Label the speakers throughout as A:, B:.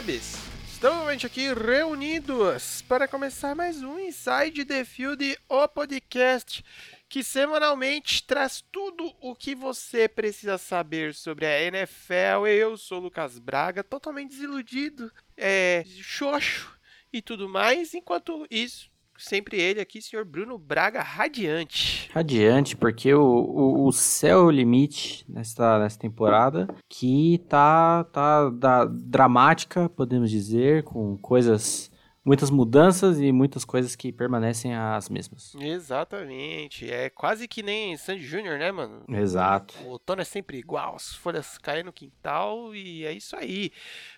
A: Estamos novamente aqui reunidos para começar mais um Inside the Field, o podcast que semanalmente traz tudo o que você precisa saber sobre a NFL. Eu sou o Lucas Braga, totalmente desiludido, é, xoxo e tudo mais. Enquanto isso, sempre ele aqui, senhor Bruno Braga, radiante.
B: Radiante, porque o, o, o céu é o limite nesta, nessa temporada, que tá, tá da, dramática, podemos dizer, com coisas muitas mudanças e muitas coisas que permanecem as mesmas.
A: Exatamente. É quase que nem Sandy Júnior, né, mano?
B: Exato.
A: O outono é sempre igual, as folhas caem no quintal e é isso aí.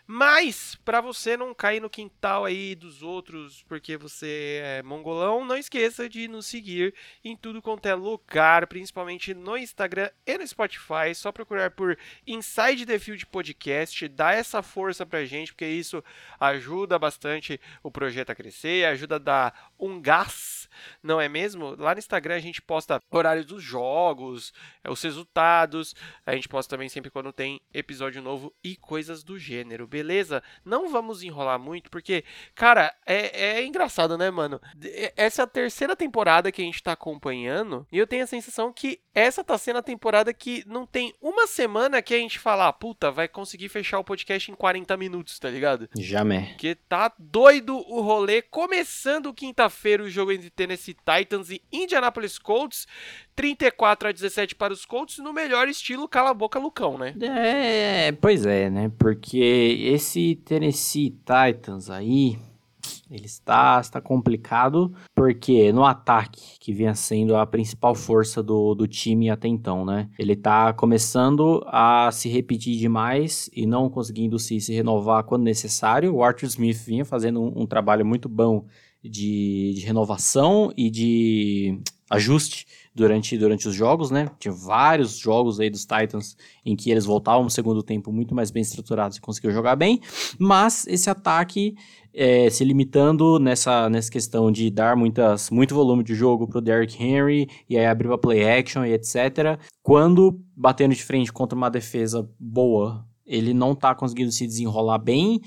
A: Mas, para você não cair no quintal aí dos outros porque você é mongolão, não esqueça de nos seguir em tudo quanto é lugar, principalmente no Instagram e no Spotify. Só procurar por Inside the Field Podcast, dá essa força pra gente, porque isso ajuda bastante o projeto a crescer, ajuda a dar um gás, não é mesmo? Lá no Instagram a gente posta horários dos jogos, os resultados, a gente posta também sempre quando tem episódio novo e coisas do gênero, beleza? Não vamos enrolar muito, porque, cara, é, é engraçado, né, mano? Essa é a terceira temporada que a gente tá acompanhando, e eu tenho a sensação que essa tá sendo a temporada que não tem uma semana que a gente fala, ah, puta, vai conseguir fechar o podcast em 40 minutos, tá ligado?
B: Jamais.
A: Porque tá doido o rolê, começando quinta-feira o jogo entre Tennessee Titans e Indianapolis Colts, 34 a 17 para os Colts, no melhor estilo cala a boca Lucão, né?
B: É, pois é, né? Porque esse Tennessee Titans aí, ele está, está complicado, porque no ataque, que vinha sendo a principal força do, do time até então, né? Ele está começando a se repetir demais e não conseguindo se, se renovar quando necessário. O Arthur Smith vinha fazendo um, um trabalho muito bom de, de renovação e de ajuste durante, durante os jogos, né? Tinha vários jogos aí dos Titans em que eles voltavam no segundo tempo muito mais bem estruturados e conseguiam jogar bem, mas esse ataque é, se limitando nessa, nessa questão de dar muitas, muito volume de jogo pro Derrick Henry e aí abrir pra play action e etc. Quando batendo de frente contra uma defesa boa, ele não tá conseguindo se desenrolar bem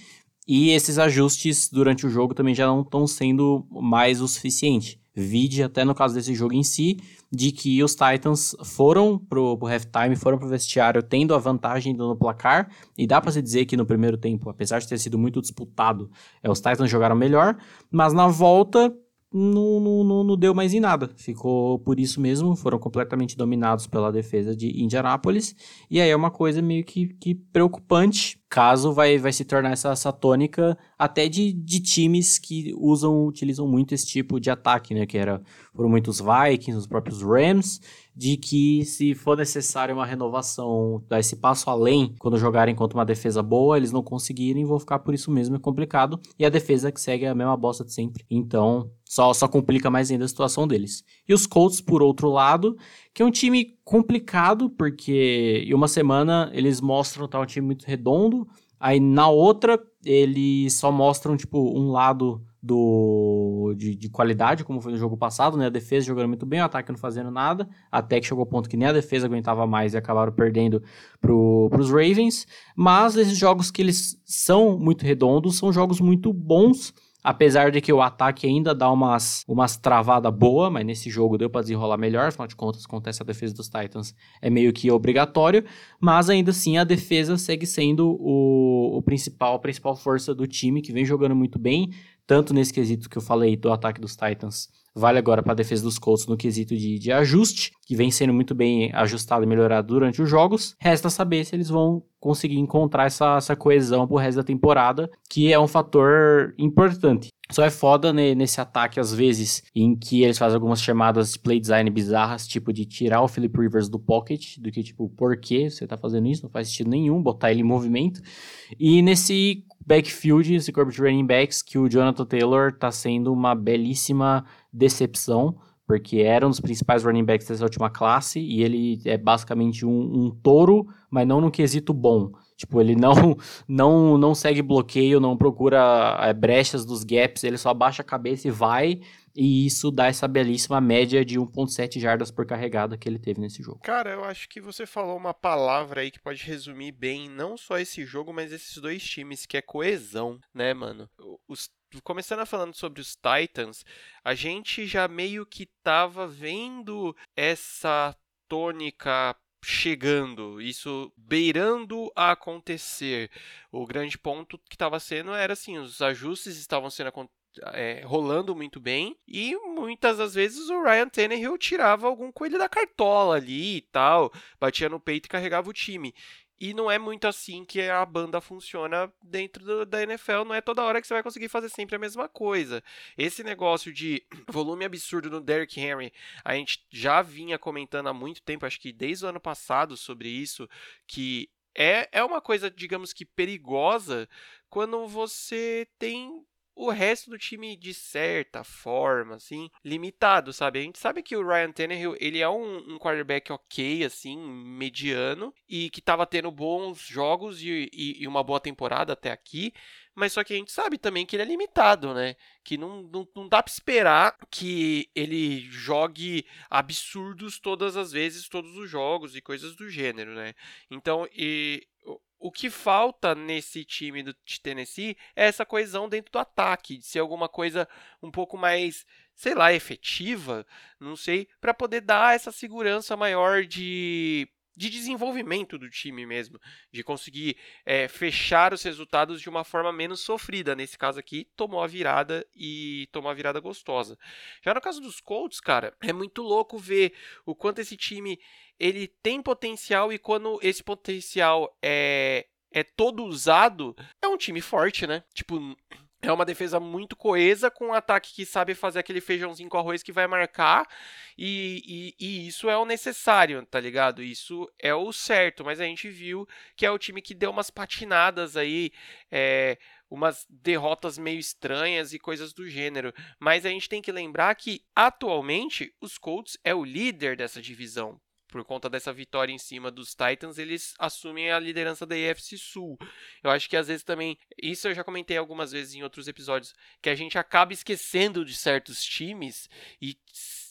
B: e esses ajustes durante o jogo também já não estão sendo mais o suficiente. Vide até no caso desse jogo em si, de que os Titans foram pro, pro halftime, foram pro vestiário tendo a vantagem no placar, e dá para se dizer que no primeiro tempo, apesar de ter sido muito disputado, é, os Titans jogaram melhor, mas na volta não, não, não, deu mais em nada. Ficou por isso mesmo, foram completamente dominados pela defesa de Indianápolis. E aí é uma coisa meio que, que preocupante, caso vai, vai se tornar essa, essa tônica até de, de times que usam, utilizam muito esse tipo de ataque, né? Que era, foram muitos Vikings, os próprios Rams, de que se for necessário uma renovação, dar esse passo além quando jogarem contra uma defesa boa, eles não conseguirem, vão ficar por isso mesmo, é complicado. E a defesa que segue a mesma bosta de sempre. Então, só, só complica mais ainda a situação deles. E os Colts, por outro lado, que é um time complicado, porque em uma semana eles mostram tá um time muito redondo, aí na outra eles só mostram, tipo, um lado do, de, de, qualidade, como foi no jogo passado, né? A defesa jogando muito bem, o ataque não fazendo nada, até que chegou ao ponto que nem a defesa aguentava mais e acabaram perdendo para os Ravens. Mas esses jogos que eles são muito redondos, são jogos muito bons Apesar de que o ataque ainda dá umas, umas travadas boa, mas nesse jogo deu para desenrolar melhor, afinal de contas, acontece a defesa dos Titans é meio que obrigatório, mas ainda assim a defesa segue sendo o, o principal, a principal força do time, que vem jogando muito bem, tanto nesse quesito que eu falei do ataque dos Titans, vale agora para a defesa dos Colts no quesito de, de ajuste, que vem sendo muito bem ajustado e melhorado durante os jogos. Resta saber se eles vão conseguir encontrar essa, essa coesão pro resto da temporada, que é um fator importante. Só é foda né, nesse ataque, às vezes, em que eles fazem algumas chamadas de play design bizarras, tipo de tirar o Philip Rivers do pocket, do que, tipo, por que você tá fazendo isso? Não faz sentido nenhum, botar ele em movimento. E nesse backfield, esse corpo de running backs, que o Jonathan Taylor tá sendo uma belíssima decepção, porque era um dos principais running backs dessa última classe, e ele é basicamente um, um touro, mas não no quesito bom. Tipo, ele não não não segue bloqueio, não procura é, brechas dos gaps, ele só abaixa a cabeça e vai. E isso dá essa belíssima média de 1.7 jardas por carregada que ele teve nesse jogo.
A: Cara, eu acho que você falou uma palavra aí que pode resumir bem não só esse jogo, mas esses dois times, que é coesão, né, mano? Os começando falando sobre os Titans, a gente já meio que tava vendo essa tônica chegando, isso beirando a acontecer. O grande ponto que estava sendo era assim, os ajustes estavam sendo é, rolando muito bem e muitas das vezes o Ryan Tannehill tirava algum coelho da cartola ali e tal, batia no peito e carregava o time. E não é muito assim que a banda funciona dentro do, da NFL. Não é toda hora que você vai conseguir fazer sempre a mesma coisa. Esse negócio de volume absurdo no Derrick Henry, a gente já vinha comentando há muito tempo, acho que desde o ano passado, sobre isso, que é, é uma coisa, digamos que perigosa quando você tem o resto do time, de certa forma, assim, limitado, sabe? A gente sabe que o Ryan Tannehill, ele é um, um quarterback ok, assim, mediano, e que tava tendo bons jogos e, e, e, uma boa temporada até aqui, mas só que a gente sabe também que ele é limitado, né? Que não, não, não dá pra esperar que ele jogue absurdos todas as vezes, todos os jogos e coisas do gênero, né? Então, e o que falta nesse time do Tennessee é essa coesão dentro do ataque, de ser alguma coisa um pouco mais, sei lá, efetiva, não sei, para poder dar essa segurança maior de de desenvolvimento do time mesmo, de conseguir é, fechar os resultados de uma forma menos sofrida. Nesse caso aqui, tomou a virada e tomou a virada gostosa. Já no caso dos Colts, cara, é muito louco ver o quanto esse time ele tem potencial e quando esse potencial é, é todo usado, é um time forte, né? Tipo, é uma defesa muito coesa, com um ataque que sabe fazer aquele feijãozinho com arroz que vai marcar, e, e, e, isso é o necessário, tá ligado? Isso é o certo, mas a gente viu que é o time que deu umas patinadas aí, é, umas derrotas meio estranhas e coisas do gênero. Mas a gente tem que lembrar que, atualmente, os Colts é o líder dessa divisão por conta dessa vitória em cima dos Titans, eles assumem a liderança da AFC Sul. Eu acho que às vezes também, isso eu já comentei algumas vezes em outros episódios, que a gente acaba esquecendo de certos times e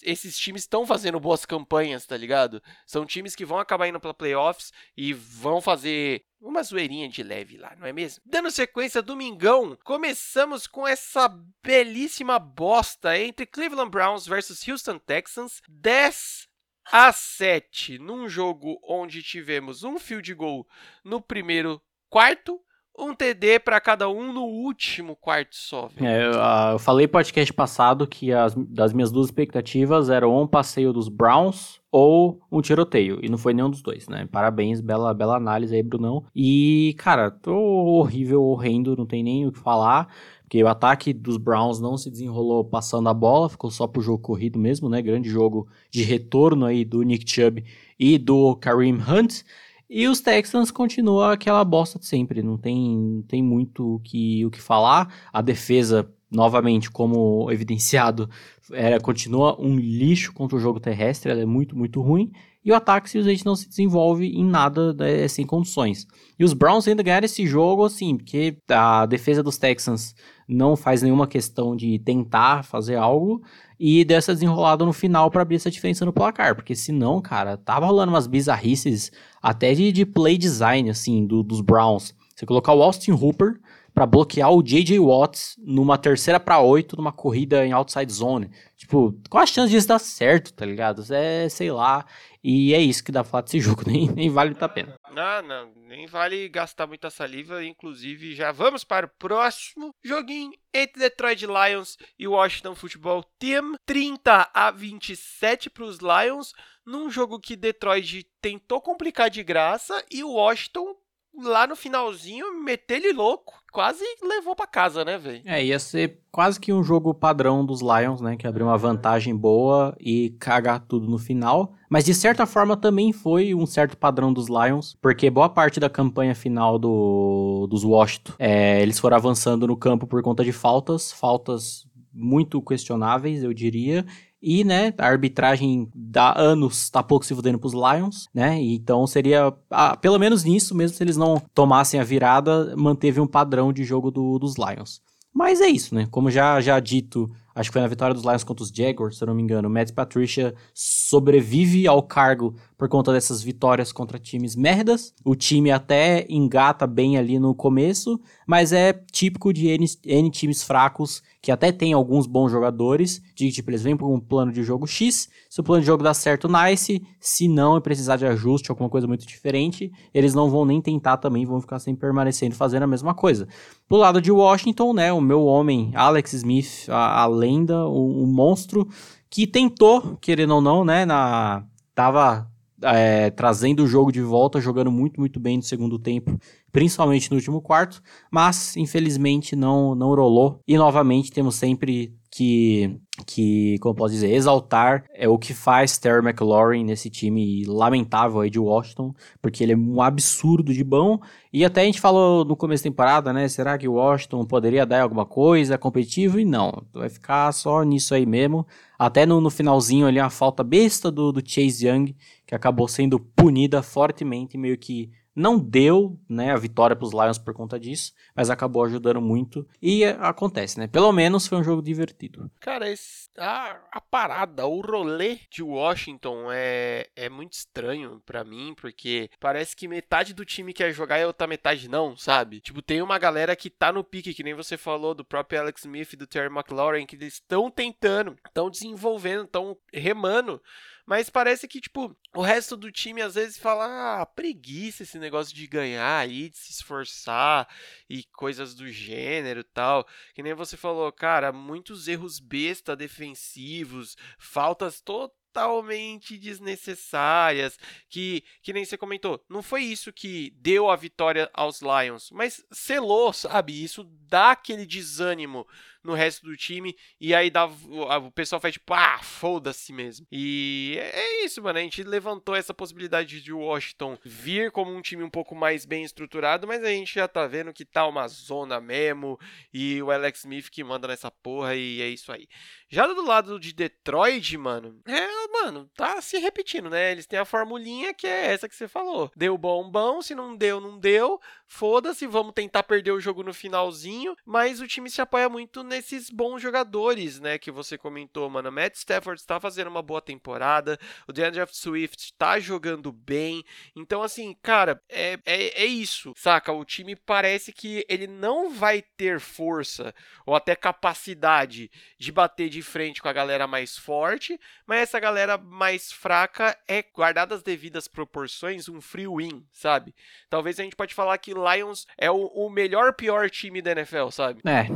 A: esses times estão fazendo boas campanhas, tá ligado? São times que vão acabar indo para playoffs e vão fazer uma zoeirinha de leve lá, não é mesmo? Dando sequência, domingão, começamos com essa belíssima bosta entre Cleveland Browns versus Houston Texans, 10 a 7 num jogo onde tivemos um field goal no primeiro quarto, um TD para cada um no último quarto só.
B: É, eu, uh, eu falei podcast passado que as das minhas duas expectativas eram um passeio dos Browns ou um tiroteio. E não foi nenhum dos dois, né? Parabéns, bela, bela análise aí, Brunão. E, cara, tô horrível, horrendo, não tem nem o que falar porque o ataque dos Browns não se desenrolou passando a bola, ficou só pro jogo corrido mesmo, né? Grande jogo de retorno aí do Nick Chubb e do Kareem Hunt. E os Texans continuam aquela bosta de sempre, não tem, tem muito o que, o que falar. A defesa, novamente, como evidenciado, é, continua um lixo contra o jogo terrestre, ela é muito, muito ruim. E o ataque simplesmente não se desenvolve em nada né, sem condições. E os Browns ainda ganharam esse jogo, assim, porque a defesa dos Texans não faz nenhuma questão de tentar fazer algo e dessa desenrolada no final para abrir essa diferença no placar, porque senão, cara, tava rolando umas bizarrices até de, de play design, assim, do, dos Browns. Você colocar o Austin Hooper para bloquear o J.J. Watts numa terceira para oito numa corrida em outside zone. Tipo, qual a chance disso dar certo, tá ligado? É, sei lá. E é isso que dá pra falar desse jogo, nem, nem vale a pena.
A: Não, não, nem vale gastar muita saliva. Inclusive, já vamos para o próximo joguinho entre Detroit Lions e Washington Football Team. 30 a 27 para os Lions, num jogo que Detroit tentou complicar de graça e o Washington lá no finalzinho, meter ele louco, quase levou para casa, né, velho?
B: É, ia ser quase que um jogo padrão dos Lions, né, que abriu uma vantagem boa e cagar tudo no final. Mas de certa forma também foi um certo padrão dos Lions, porque boa parte da campanha final do, dos Washington, é, eles foram avançando no campo por conta de faltas, faltas muito questionáveis, eu diria, e, né, a arbitragem dá anos tá pouco se fudendo pros Lions, né? Então seria, ah, pelo menos nisso, mesmo se eles não tomassem a virada, manteve um padrão de jogo do, dos Lions. Mas é isso, né? Como já, já dito acho que foi na vitória dos Lions contra os Jaguars, se eu não me engano. Matt Patricia sobrevive ao cargo por conta dessas vitórias contra times merdas. O time até engata bem ali no começo, mas é típico de N, N times fracos que até tem alguns bons jogadores, de tipo, eles vêm por um plano de jogo X, se o plano de jogo dá certo, nice, se não e precisar de ajuste, alguma coisa muito diferente, eles não vão nem tentar também, vão ficar sempre permanecendo fazendo a mesma coisa. Do lado de Washington, né, o meu homem, Alex Smith, a, a lenda, o, o monstro, que tentou, querendo ou não, né, na... tava é, trazendo o jogo de volta, jogando muito, muito bem no segundo tempo, principalmente no último quarto, mas infelizmente não, não rolou. E novamente temos sempre que, que, como posso dizer, exaltar é o que faz Terry McLaurin nesse time lamentável aí de Washington, porque ele é um absurdo de bom. E até a gente falou no começo da temporada, né? Será que o Washington poderia dar alguma coisa competitivo? E não, vai ficar só nisso aí mesmo. Até no, no finalzinho ali, a falta besta do, do Chase Young, que acabou sendo punida fortemente, meio que não deu, né, a vitória para os Lions por conta disso, mas acabou ajudando muito. E acontece, né? Pelo menos foi um jogo divertido.
A: Cara, esse, a, a parada, o rolê de Washington é, é muito estranho para mim, porque parece que metade do time quer jogar e a outra metade não, sabe? Tipo, tem uma galera que tá no pique, que nem você falou, do próprio Alex Smith e do Terry McLaurin, que eles estão tentando, estão desenvolvendo, estão remando mas parece que, tipo, o resto do time às vezes fala, ah, preguiça esse negócio de ganhar aí, de se esforçar e coisas do gênero tal. Que nem você falou, cara, muitos erros besta defensivos, faltas totalmente totalmente desnecessárias, que, que nem você comentou, não foi isso que deu a vitória aos Lions, mas selou, sabe? Isso dá aquele desânimo no resto do time. E aí dá, o pessoal faz tipo, ah, foda-se mesmo. E é, é isso, mano. A gente levantou essa possibilidade de Washington vir como um time um pouco mais bem estruturado, mas a gente já tá vendo que tá uma zona mesmo. E o Alex Smith que manda nessa porra, e é isso aí. Já do lado de Detroit, mano, é, mano, tá se repetindo, né? Eles têm a formulinha que é essa que você falou. Deu bom, bom, se não deu, não deu. Foda-se, vamos tentar perder o jogo no finalzinho. Mas o time se apoia muito nesses bons jogadores, né? Que você comentou, mano. Matt Stafford está fazendo uma boa temporada. O DeAndre Swift está jogando bem. Então, assim, cara, é, é, é isso, saca? O time parece que ele não vai ter força ou até capacidade de bater de frente com a galera mais forte, mas essa galera mais fraca é, guardada as devidas proporções, um free win, sabe? Talvez a gente pode falar que Lions é o, o melhor pior time da NFL, sabe?
B: É.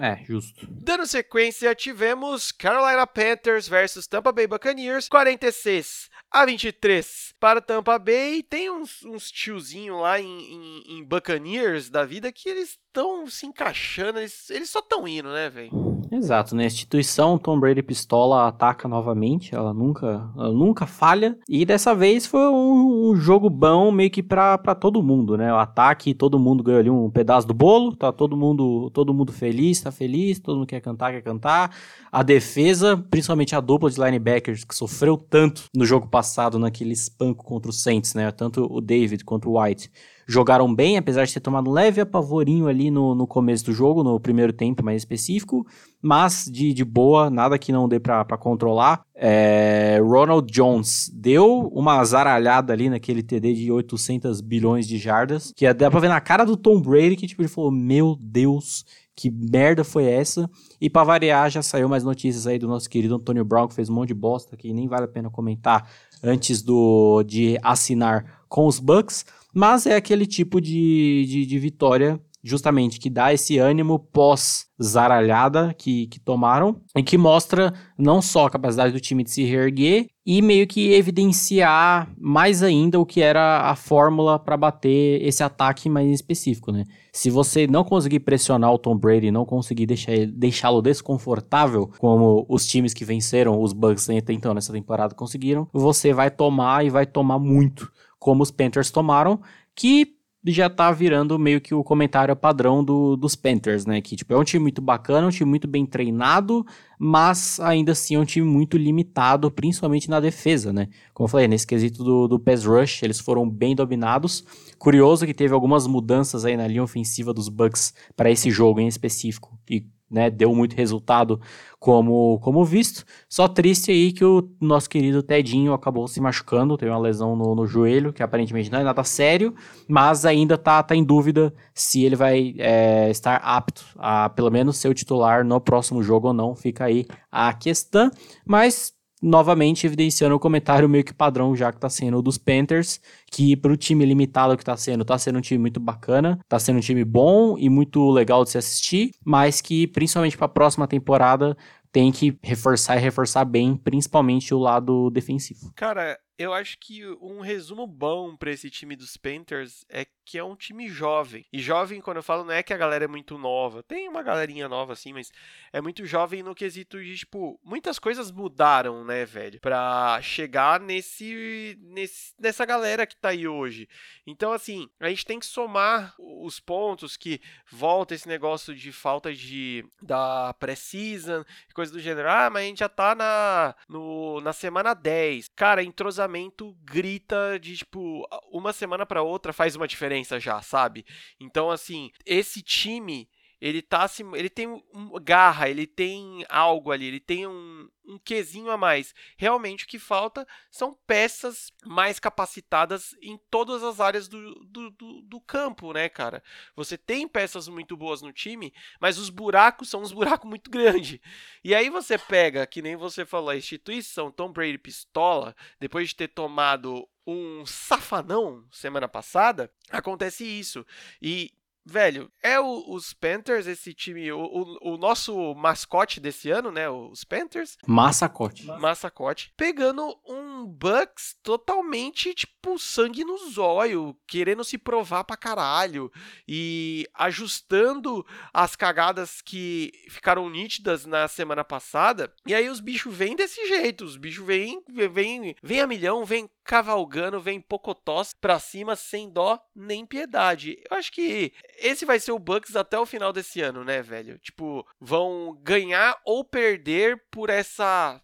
B: É, justo.
A: Dando sequência, tivemos Carolina Panthers versus Tampa Bay Buccaneers, 46 a 23 para Tampa Bay. Tem uns, uns tiozinho lá em, em, em Buccaneers da vida que eles estão se encaixando, eles, eles só estão indo, né, velho?
B: Exato, né? A instituição Tom Brady Pistola ataca novamente, ela nunca, ela nunca falha. E dessa vez foi um, um jogo bom meio que pra, pra todo mundo, né? O ataque, todo mundo ganhou ali um pedaço do bolo, tá todo mundo, todo mundo feliz, tá feliz, todo mundo quer cantar, quer cantar. A defesa, principalmente a dupla de linebackers, que sofreu tanto no jogo passado, naquele espanco contra o Saints, né? Tanto o David quanto o White jogaram bem, apesar de ter tomado um leve apavorinho ali no, no começo do jogo, no primeiro tempo mais específico, mas de, de boa, nada que não dê para controlar. É, Ronald Jones deu uma zaralhada ali naquele TD de 800 bilhões de jardas, que dá pra ver na cara do Tom Brady que tipo, ele falou: Meu Deus, que merda foi essa? E para variar, já saiu mais notícias aí do nosso querido Antônio Brown, que fez um monte de bosta que nem vale a pena comentar antes do de assinar com os Bucks. Mas é aquele tipo de, de, de vitória justamente que dá esse ânimo pós-zaralhada que, que tomaram e que mostra não só a capacidade do time de se reerguer e meio que evidenciar mais ainda o que era a fórmula para bater esse ataque mais específico, né? Se você não conseguir pressionar o Tom Brady, não conseguir deixá-lo desconfortável, como os times que venceram os Bucks até então nessa temporada conseguiram, você vai tomar e vai tomar muito como os Panthers tomaram, que já tá virando meio que o comentário padrão do, dos Panthers, né? Que tipo, é um time muito bacana, um time muito bem treinado, mas ainda assim é um time muito limitado, principalmente na defesa, né? Como eu falei, nesse quesito do, do pass rush, eles foram bem dominados. Curioso que teve algumas mudanças aí na linha ofensiva dos Bucks para esse jogo em específico. E né, deu muito resultado como, como visto. Só triste aí que o nosso querido Tedinho acabou se machucando, teve uma lesão no, no joelho, que aparentemente não é nada sério, mas ainda tá, tá em dúvida se ele vai é, estar apto a pelo menos ser o titular no próximo jogo ou não. Fica aí a questão, mas novamente evidenciando o comentário meio que padrão já que tá sendo dos Panthers, que pro time limitado que tá sendo, tá sendo um time muito bacana, tá sendo um time bom e muito legal de se assistir, mas que principalmente para a próxima temporada tem que reforçar e reforçar bem, principalmente o lado defensivo.
A: Cara, eu acho que um resumo bom para esse time dos Panthers é que é um time jovem. E jovem, quando eu falo, não é que a galera é muito nova. Tem uma galerinha nova, assim, mas é muito jovem no quesito de, tipo, muitas coisas mudaram, né, velho? Pra chegar nesse, nesse nessa galera que tá aí hoje. Então, assim, a gente tem que somar os pontos que volta esse negócio de falta de da pré-season, coisa do gênero. Ah, mas a gente já tá na, no, na semana 10. Cara, entrosamento entrosamento grita de tipo uma semana para outra faz uma diferença já, sabe? Então assim, esse time ele tá assim, ele tem um, garra, ele tem algo ali, ele tem um, um quesinho a mais. Realmente o que falta são peças mais capacitadas em todas as áreas do, do, do, do campo, né, cara? Você tem peças muito boas no time, mas os buracos são uns buracos muito grandes. E aí você pega, que nem você falou, a instituição Tom Brady pistola, depois de ter tomado um safanão semana passada, acontece isso. E velho, é o, os Panthers, esse time, o, o, o, nosso mascote desse ano, né? Os Panthers.
B: Massacote.
A: Massacote. Pegando um Bucks totalmente, tipo, sangue no zóio, querendo se provar pra caralho. E ajustando as cagadas que ficaram nítidas na semana passada. E aí os bichos vêm desse jeito. Os bichos vêm, vêm, vêm a milhão, vêm cavalgando, vem pocotós pra cima sem dó nem piedade. Eu acho que esse vai ser o Bucks até o final desse ano, né, velho? Tipo, vão ganhar ou perder por essa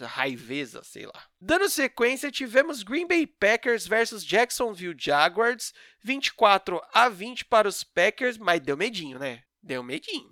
A: raiveza, sei lá. Dando sequência, tivemos Green Bay Packers versus Jacksonville Jaguars, 24 a 20 para os Packers, mas deu medinho, né? Deu medinho.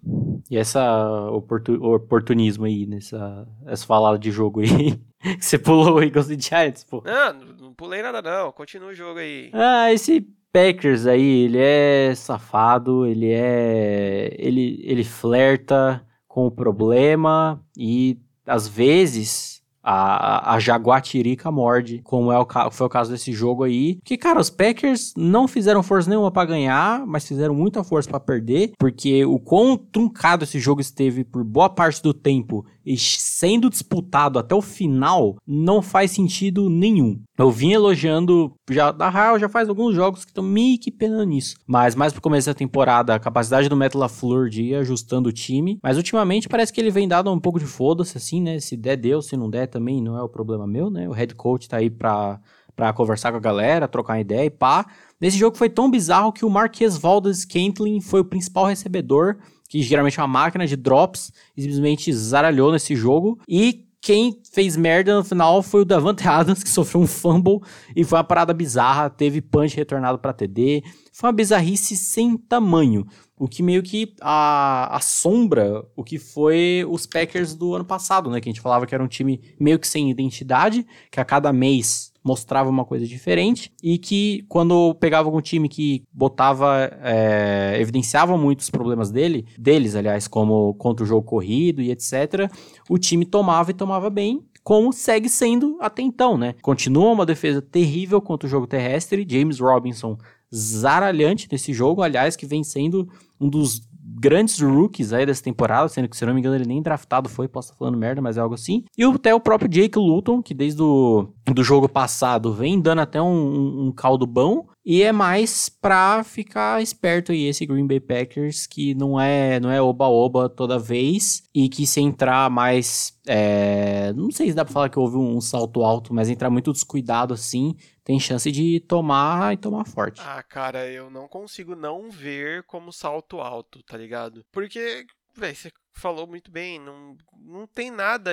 B: E essa oportun, oportunismo aí, nessa essa falada de jogo aí. Você pulou Eagles e Giants, pô.
A: Não, não pulei nada não. Continua o jogo aí.
B: Ah, esse Packers aí, ele é safado, ele é. Ele, ele flerta com o problema e às vezes a, a Jaguatirica morde, como é o, foi o caso desse jogo aí. Que, cara, os Packers não fizeram força nenhuma para ganhar, mas fizeram muita força para perder, porque o quão truncado esse jogo esteve por boa parte do tempo sendo disputado até o final, não faz sentido nenhum. Eu vim elogiando já da Real já faz alguns jogos que estão meio que penando nisso. Mas mais pro começo da temporada, a capacidade do Metal LaFleur de ir ajustando o time. Mas ultimamente parece que ele vem dado um pouco de foda-se, assim, né? Se der, deu. Se não der, também não é o problema meu, né? O head coach tá aí pra, pra conversar com a galera, trocar ideia e pá. Nesse jogo foi tão bizarro que o Marquês Valdes Caitlin foi o principal recebedor, que geralmente é uma máquina de drops, e simplesmente zaralhou nesse jogo. E quem fez merda no final foi o Davante Adams, que sofreu um fumble e foi uma parada bizarra, teve punch retornado para TD. Foi uma bizarrice sem tamanho, o que meio que a, assombra o que foi os Packers do ano passado, né? Que a gente falava que era um time meio que sem identidade, que a cada mês mostrava uma coisa diferente e que quando pegava algum time que botava, é, evidenciava muito os problemas dele, deles, aliás, como contra o jogo corrido e etc., o time tomava e tomava bem, como segue sendo até então, né? Continua uma defesa terrível contra o jogo terrestre, James Robinson zaralhante nesse jogo, aliás, que vem sendo um dos grandes rookies aí dessa temporada, sendo que, se não me engano, ele nem draftado foi, posso estar falando merda, mas é algo assim. E até o próprio Jake Luton, que desde o do jogo passado vem dando até um, um caldo bom. E é mais pra ficar esperto aí esse Green Bay Packers, que não é não é oba-oba toda vez, e que se entrar mais. É, não sei se dá pra falar que houve um, um salto alto, mas entrar muito descuidado assim, tem chance de tomar e tomar forte.
A: Ah, cara, eu não consigo não ver como salto alto, tá ligado? Porque, velho, você falou muito bem, não, não tem nada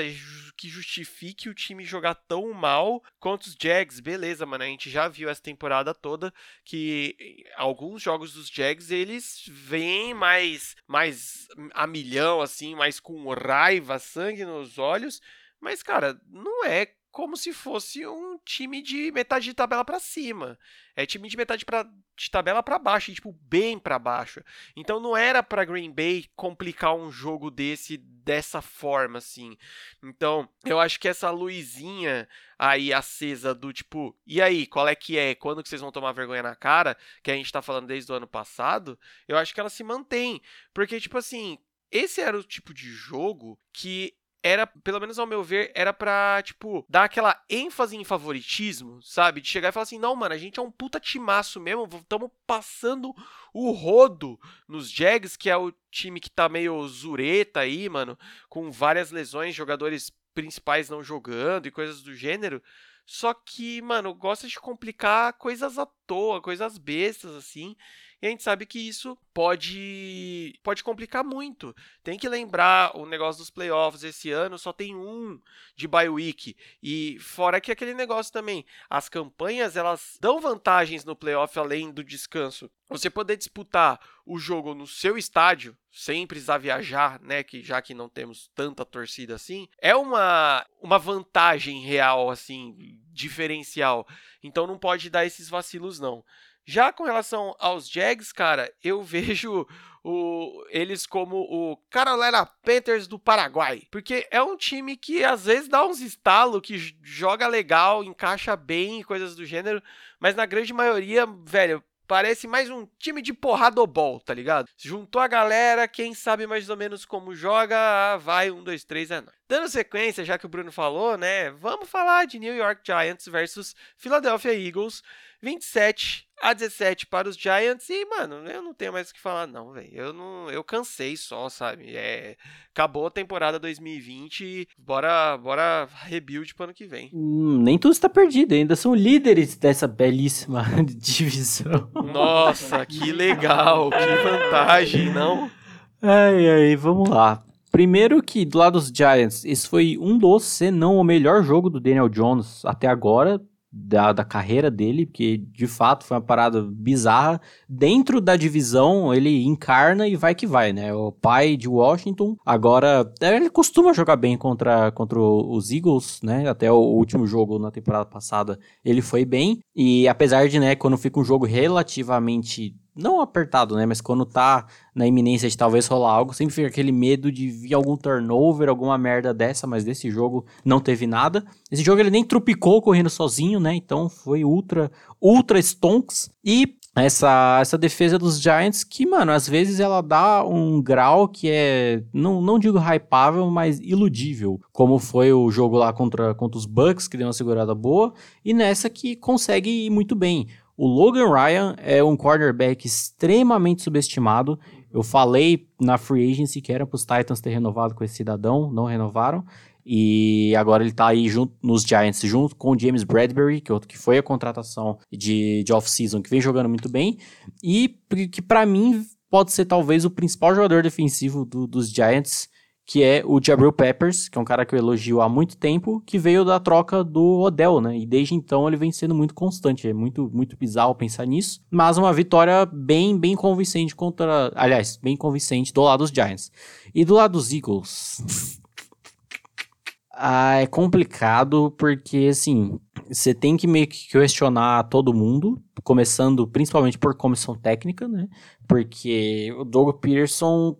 A: que justifique o time jogar tão mal quanto os Jags. Beleza, mano, a gente já viu essa temporada toda que alguns jogos dos Jags eles vêm mais, mais a milhão, assim, mais com raiva, sangue nos olhos. Mas, cara, não é como se fosse um time de metade de tabela para cima. É time de metade pra, de tabela para baixo, tipo, bem para baixo. Então não era para Green Bay complicar um jogo desse dessa forma assim. Então, eu acho que essa luzinha aí acesa do tipo, e aí, qual é que é? Quando que vocês vão tomar vergonha na cara? Que a gente tá falando desde o ano passado, eu acho que ela se mantém, porque tipo assim, esse era o tipo de jogo que era, pelo menos ao meu ver, era pra, tipo, dar aquela ênfase em favoritismo, sabe? De chegar e falar assim, não, mano, a gente é um puta timaço mesmo, estamos passando o rodo nos Jags, que é o time que tá meio zureta aí, mano, com várias lesões, jogadores principais não jogando e coisas do gênero. Só que, mano, gosta de complicar coisas à toa, coisas bestas, assim. E a gente sabe que isso pode pode complicar muito. Tem que lembrar o negócio dos playoffs esse ano só tem um de bye week e fora que aquele negócio também, as campanhas elas dão vantagens no playoff além do descanso. Você poder disputar o jogo no seu estádio sem precisar viajar, né, que já que não temos tanta torcida assim, é uma uma vantagem real assim, diferencial. Então não pode dar esses vacilos não. Já com relação aos Jags, cara, eu vejo o, eles como o Carolina Panthers do Paraguai. Porque é um time que às vezes dá uns estalos, que joga legal, encaixa bem coisas do gênero, mas na grande maioria, velho, Parece mais um time de porradobol, tá ligado? Juntou a galera, quem sabe mais ou menos como joga, ah, vai, um, dois, três, é nóis. Dando sequência, já que o Bruno falou, né? Vamos falar de New York Giants versus Philadelphia Eagles. 27 a 17 para os Giants e, mano, eu não tenho mais o que falar não, velho. Eu não, eu cansei só, sabe? É, acabou a temporada 2020, bora, bora rebuild para ano que vem.
B: Hum, nem tudo está perdido, ainda são líderes dessa belíssima divisão.
A: Nossa, que legal, que vantagem, não?
B: Ai, ai, vamos lá. Primeiro que do lado dos Giants, esse foi um dos, se não o melhor jogo do Daniel Jones até agora da, da carreira dele, porque de fato foi uma parada bizarra. Dentro da divisão, ele encarna e vai que vai, né? O pai de Washington. Agora, ele costuma jogar bem contra, contra os Eagles, né? Até o último jogo na temporada passada, ele foi bem. E apesar de, né, quando fica um jogo relativamente não apertado, né? Mas quando tá na iminência de talvez rolar algo, sempre fica aquele medo de vir algum turnover, alguma merda dessa, mas desse jogo não teve nada. Esse jogo ele nem trupicou correndo sozinho, né? Então foi ultra, ultra stonks. E essa, essa defesa dos Giants que, mano, às vezes ela dá um grau que é, não, não digo hypável, mas iludível, como foi o jogo lá contra, contra os Bucks, que deu uma segurada boa, e nessa que consegue ir muito bem. O Logan Ryan é um cornerback extremamente subestimado. Eu falei na free agency que era para os Titans ter renovado com esse cidadão, não renovaram. E agora ele está aí junto nos Giants, junto com o James Bradbury, que, é que foi a contratação de, de off-season, que vem jogando muito bem. E que para mim pode ser talvez o principal jogador defensivo do, dos Giants que é o Jabril Peppers, que é um cara que eu elogio há muito tempo, que veio da troca do Odell, né? E desde então ele vem sendo muito constante. É muito, muito bizarro pensar nisso. Mas uma vitória bem, bem convincente contra. Aliás, bem convincente do lado dos Giants. E do lado dos Eagles. ah, é complicado porque, assim, você tem que meio que questionar todo mundo, começando principalmente por comissão técnica, né? Porque o Doug Peterson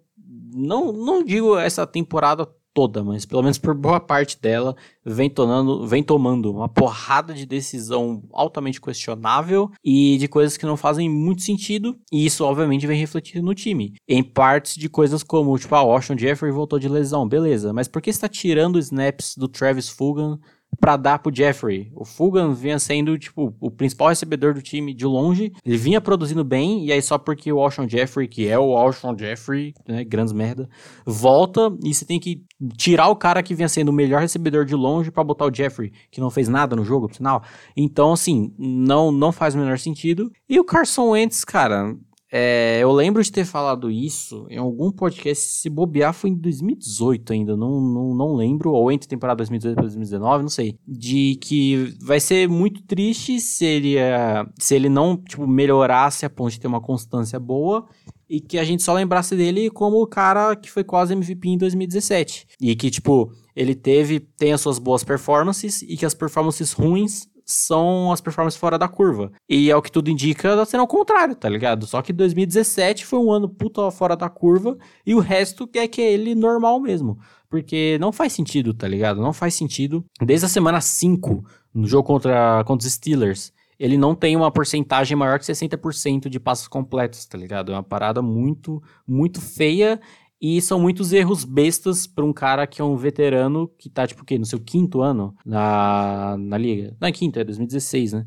B: não, não digo essa temporada toda, mas pelo menos por boa parte dela, vem, tonando, vem tomando uma porrada de decisão altamente questionável e de coisas que não fazem muito sentido, e isso obviamente vem refletido no time. Em partes de coisas como, tipo, a ah, Washington Jeffrey voltou de lesão, beleza, mas por que está tirando snaps do Travis Fulgham para dar pro Jeffrey. O Fulgham vinha sendo, tipo, o principal recebedor do time de longe. Ele vinha produzindo bem, e aí só porque o Alshon Jeffrey, que é o Alshon Jeffrey, né, grandes merda, volta e você tem que tirar o cara que vinha sendo o melhor recebedor de longe para botar o Jeffrey, que não fez nada no jogo, por sinal. Então, assim, não, não faz o menor sentido. E o Carson Wentz, cara, é, eu lembro de ter falado isso em algum podcast, se bobear foi em 2018 ainda, não, não, não lembro, ou entre temporada 2018 e 2019, não sei. De que vai ser muito triste se ele, é, se ele não tipo, melhorasse a ponto de ter uma constância boa e que a gente só lembrasse dele como o cara que foi quase MVP em 2017. E que, tipo, ele teve, tem as suas boas performances e que as performances ruins são as performances fora da curva. E é o que tudo indica, tá sendo ao contrário, tá ligado? Só que 2017 foi um ano puta fora da curva e o resto é que é ele normal mesmo. Porque não faz sentido, tá ligado? Não faz sentido. Desde a semana 5, no jogo contra, contra os Steelers, ele não tem uma porcentagem maior que 60% de passos completos, tá ligado? É uma parada muito, muito feia e são muitos erros bestas para um cara que é um veterano que tá, tipo, o quê? No seu quinto ano na, na liga. Não é quinto, é 2016, né?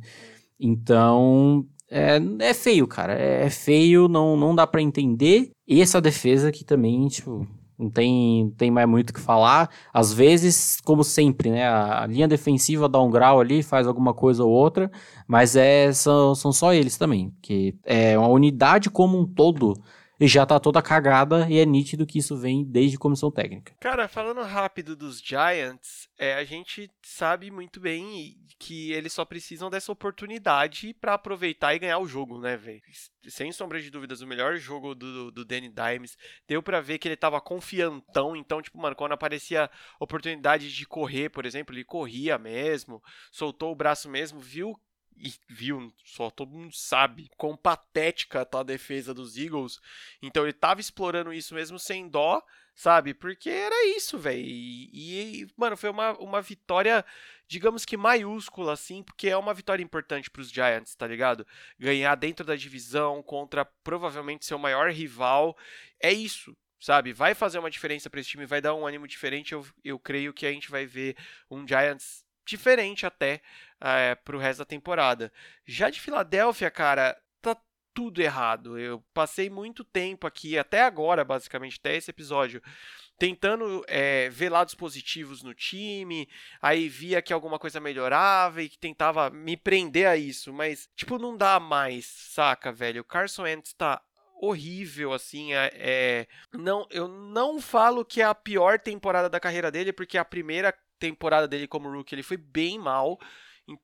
B: Então, é, é feio, cara. É, é feio, não, não dá para entender. E essa defesa que também, tipo, não tem, tem mais muito o que falar. Às vezes, como sempre, né? A, a, linha defensiva dá um grau ali, faz alguma coisa ou outra, mas é, são, são só eles também. Que é uma unidade como um todo e já tá toda cagada e é nítido que isso vem desde comissão técnica.
A: Cara, falando rápido dos Giants, é, a gente sabe muito bem que eles só precisam dessa oportunidade para aproveitar e ganhar o jogo, né, velho? Sem sombra de dúvidas, o melhor jogo do, do Danny Dimes deu para ver que ele tava confiantão, então, tipo, mano, quando aparecia oportunidade de correr, por exemplo, ele corria mesmo, soltou o braço mesmo, viu e viu, só todo mundo sabe quão patética tá a defesa dos Eagles. Então ele tava explorando isso mesmo sem dó, sabe? Porque era isso, velho. E, e, mano, foi uma, uma vitória, digamos que maiúscula, assim, porque é uma vitória importante pros Giants, tá ligado? Ganhar dentro da divisão contra provavelmente seu maior rival. É isso, sabe? Vai fazer uma diferença para esse time, vai dar um ânimo diferente. Eu, eu creio que a gente vai ver um Giants diferente até é, pro resto da temporada. Já de Filadélfia, cara, tá tudo errado. Eu passei muito tempo aqui, até agora, basicamente, até esse episódio, tentando é, ver lados positivos no time, aí via que alguma coisa melhorava e que tentava me prender a isso, mas, tipo, não dá mais, saca, velho? O Carson Wentz tá horrível, assim, é, é, não, eu não falo que é a pior temporada da carreira dele, porque a primeira temporada dele como rookie ele foi bem mal,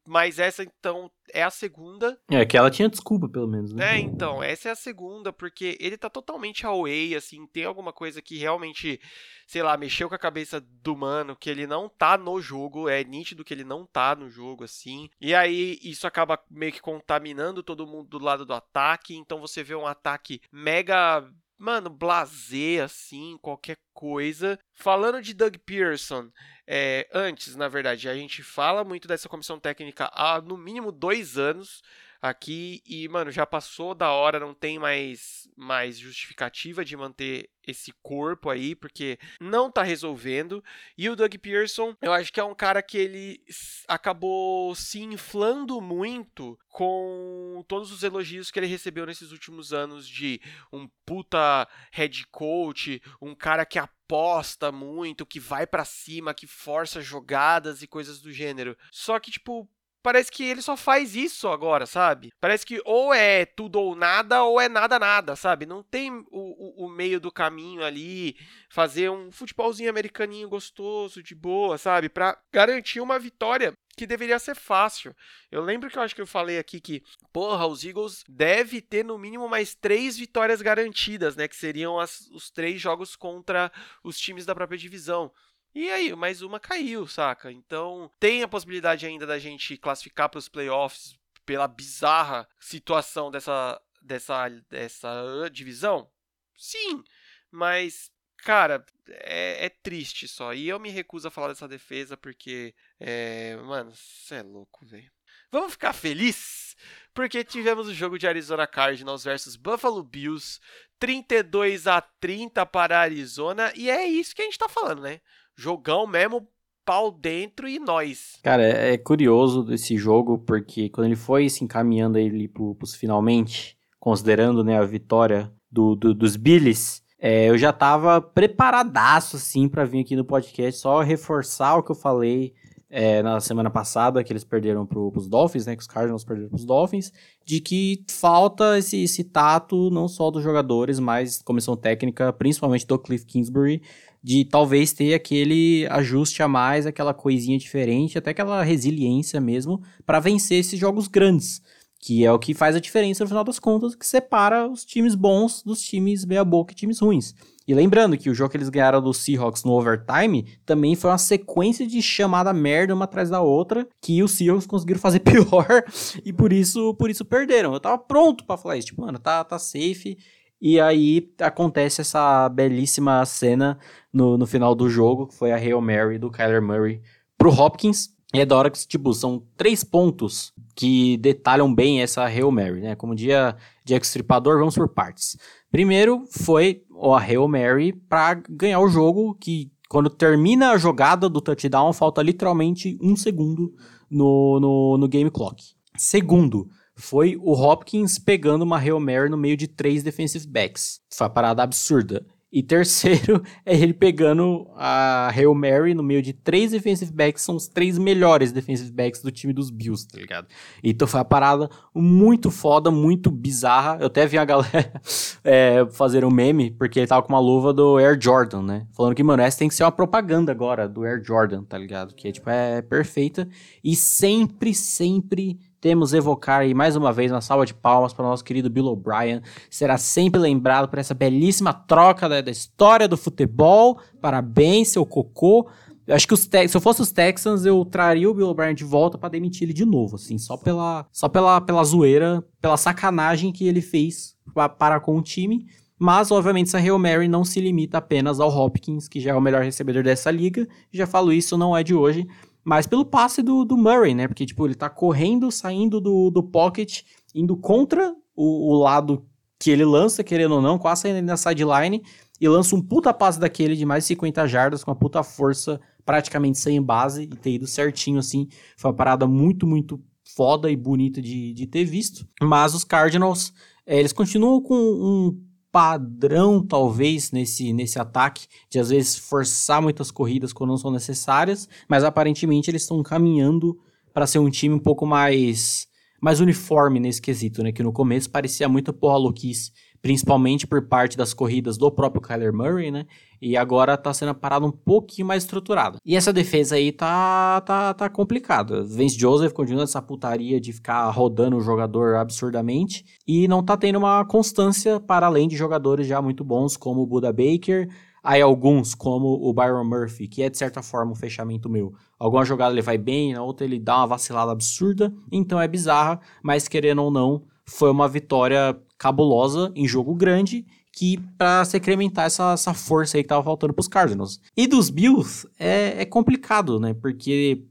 A: mas essa então é a segunda.
B: É, que ela tinha desculpa, pelo menos,
A: né? É, então, essa é a segunda, porque ele tá totalmente away, assim, tem alguma coisa que realmente, sei lá, mexeu com a cabeça do mano, que ele não tá no jogo, é nítido que ele não tá no jogo, assim. E aí isso acaba meio que contaminando todo mundo do lado do ataque, então você vê um ataque mega mano, blazer, assim, qualquer coisa. Falando de Doug Pearson, é, antes, na verdade, a gente fala muito dessa comissão técnica há no mínimo dois anos aqui e, mano, já passou da hora, não tem mais, mais justificativa de manter esse corpo aí, porque não tá resolvendo. E o Doug Pearson, eu acho que é um cara que ele acabou se inflando muito com todos os elogios que ele recebeu nesses últimos anos de um puta head coach, um cara que aposta muito, que vai para cima, que força jogadas e coisas do gênero. Só que, tipo, parece que ele só faz isso agora, sabe? Parece que ou é tudo ou nada, ou é nada nada, sabe? Não tem o, o, o, meio do caminho ali, fazer um futebolzinho americaninho gostoso, de boa, sabe? Pra garantir uma vitória que deveria ser fácil. Eu lembro que eu acho que eu falei aqui que, porra, os Eagles deve ter no mínimo mais três vitórias garantidas, né? Que seriam as, os três jogos contra os times da própria divisão. E aí, mais uma caiu, saca? Então, tem a possibilidade ainda da gente classificar para os playoffs pela bizarra situação dessa, dessa, dessa divisão? Sim, mas, cara, é, é, triste só. E eu me recuso a falar dessa defesa porque, é, mano, você é louco, velho. Vamos ficar felizes? Porque tivemos o jogo de Arizona Cardinals versus Buffalo Bills, 32 a 30 para Arizona, e é isso que a gente tá falando, né? Jogão mesmo pau dentro e nós.
B: Cara, é, é curioso desse jogo, porque quando ele foi se encaminhando ele pro, pros finalmente, considerando né, a vitória do, do dos Billys, é, eu já tava preparadaço, assim, para vir aqui no podcast, só reforçar o que eu falei é, na semana passada, que eles perderam pro, pros Dolphins, né, que os Cardinals perderam pros Dolphins, de que falta esse, esse tato, não só dos jogadores, mas comissão técnica, principalmente do Cliff Kingsbury, de talvez ter aquele ajuste a mais, aquela coisinha diferente, até aquela resiliência mesmo, para vencer esses jogos grandes que é o que faz a diferença no final das contas, que separa os times bons dos times meia-boca e times ruins. E lembrando que o jogo que eles ganharam do Seahawks no overtime também foi uma sequência de chamada merda uma atrás da outra, que os Seahawks conseguiram fazer pior e por isso, por isso perderam. Eu tava pronto para falar isso, tipo, mano, tá, tá safe. E aí acontece essa belíssima cena no, no final do jogo, que foi a Hail Mary do Kyler Murray pro Hopkins. E é da hora que, tipo, são três pontos que detalham bem essa Hail Mary, né? Como dia de Extripador, vamos por partes. Primeiro foi a Hail Mary para ganhar o jogo, que quando termina a jogada do touchdown, falta literalmente um segundo no, no, no game clock. Segundo, foi o Hopkins pegando uma Hail Mary no meio de três defensive backs. Foi uma parada absurda. E terceiro é ele pegando a Hail Mary no meio de três defensive backs, são os três melhores defensive backs do time dos Bills, tá ligado? Então foi uma parada muito foda, muito bizarra. Eu até vi a galera é, fazer um meme, porque ele tava com uma luva do Air Jordan, né? Falando que, mano, essa tem que ser uma propaganda agora do Air Jordan, tá ligado? Que tipo, é perfeita. E sempre, sempre temos evocar aí mais uma vez uma salva de palmas para o nosso querido Bill O'Brien. Será sempre lembrado por essa belíssima troca da, da história do futebol. Parabéns, seu cocô. Eu acho que se eu fosse os Texans, eu traria o Bill O'Brien de volta para demitir ele de novo, assim, só pela, só pela, pela zoeira, pela sacanagem que ele fez para com o time. Mas, obviamente, essa Hail Mary não se limita apenas ao Hopkins, que já é o melhor recebedor dessa liga. Já falo isso, não é de hoje mas pelo passe do, do Murray, né? Porque, tipo, ele tá correndo, saindo do, do pocket, indo contra o, o lado que ele lança, querendo ou não, quase saindo na sideline, e lança um puta passe daquele de mais de 50 jardas, com uma puta força, praticamente sem base, e ter ido certinho, assim. Foi uma parada muito, muito foda e bonita de, de ter visto. Mas os Cardinals, é, eles continuam com um padrão, talvez, nesse, nesse ataque, de às vezes forçar muitas corridas quando não são necessárias, mas aparentemente eles estão caminhando para ser um time um pouco mais mais uniforme nesse quesito, né? Que no começo parecia muito porra louquice principalmente por parte das corridas do próprio Kyler Murray, né? E agora tá sendo parado um pouquinho mais estruturado. E essa defesa aí tá, tá, tá complicada. Vince Joseph continua essa putaria de ficar rodando o jogador absurdamente e não tá tendo uma constância para além de jogadores já muito bons como o Buda Baker, Aí alguns, como o Byron Murphy, que é de certa forma um fechamento meu. Alguma jogada ele vai bem, na outra ele dá uma vacilada absurda, então é bizarra, mas querendo ou não, foi uma vitória cabulosa em jogo grande que para se incrementar essa, essa força aí que tava faltando pros Cardinals. E dos Bills é, é complicado, né? Porque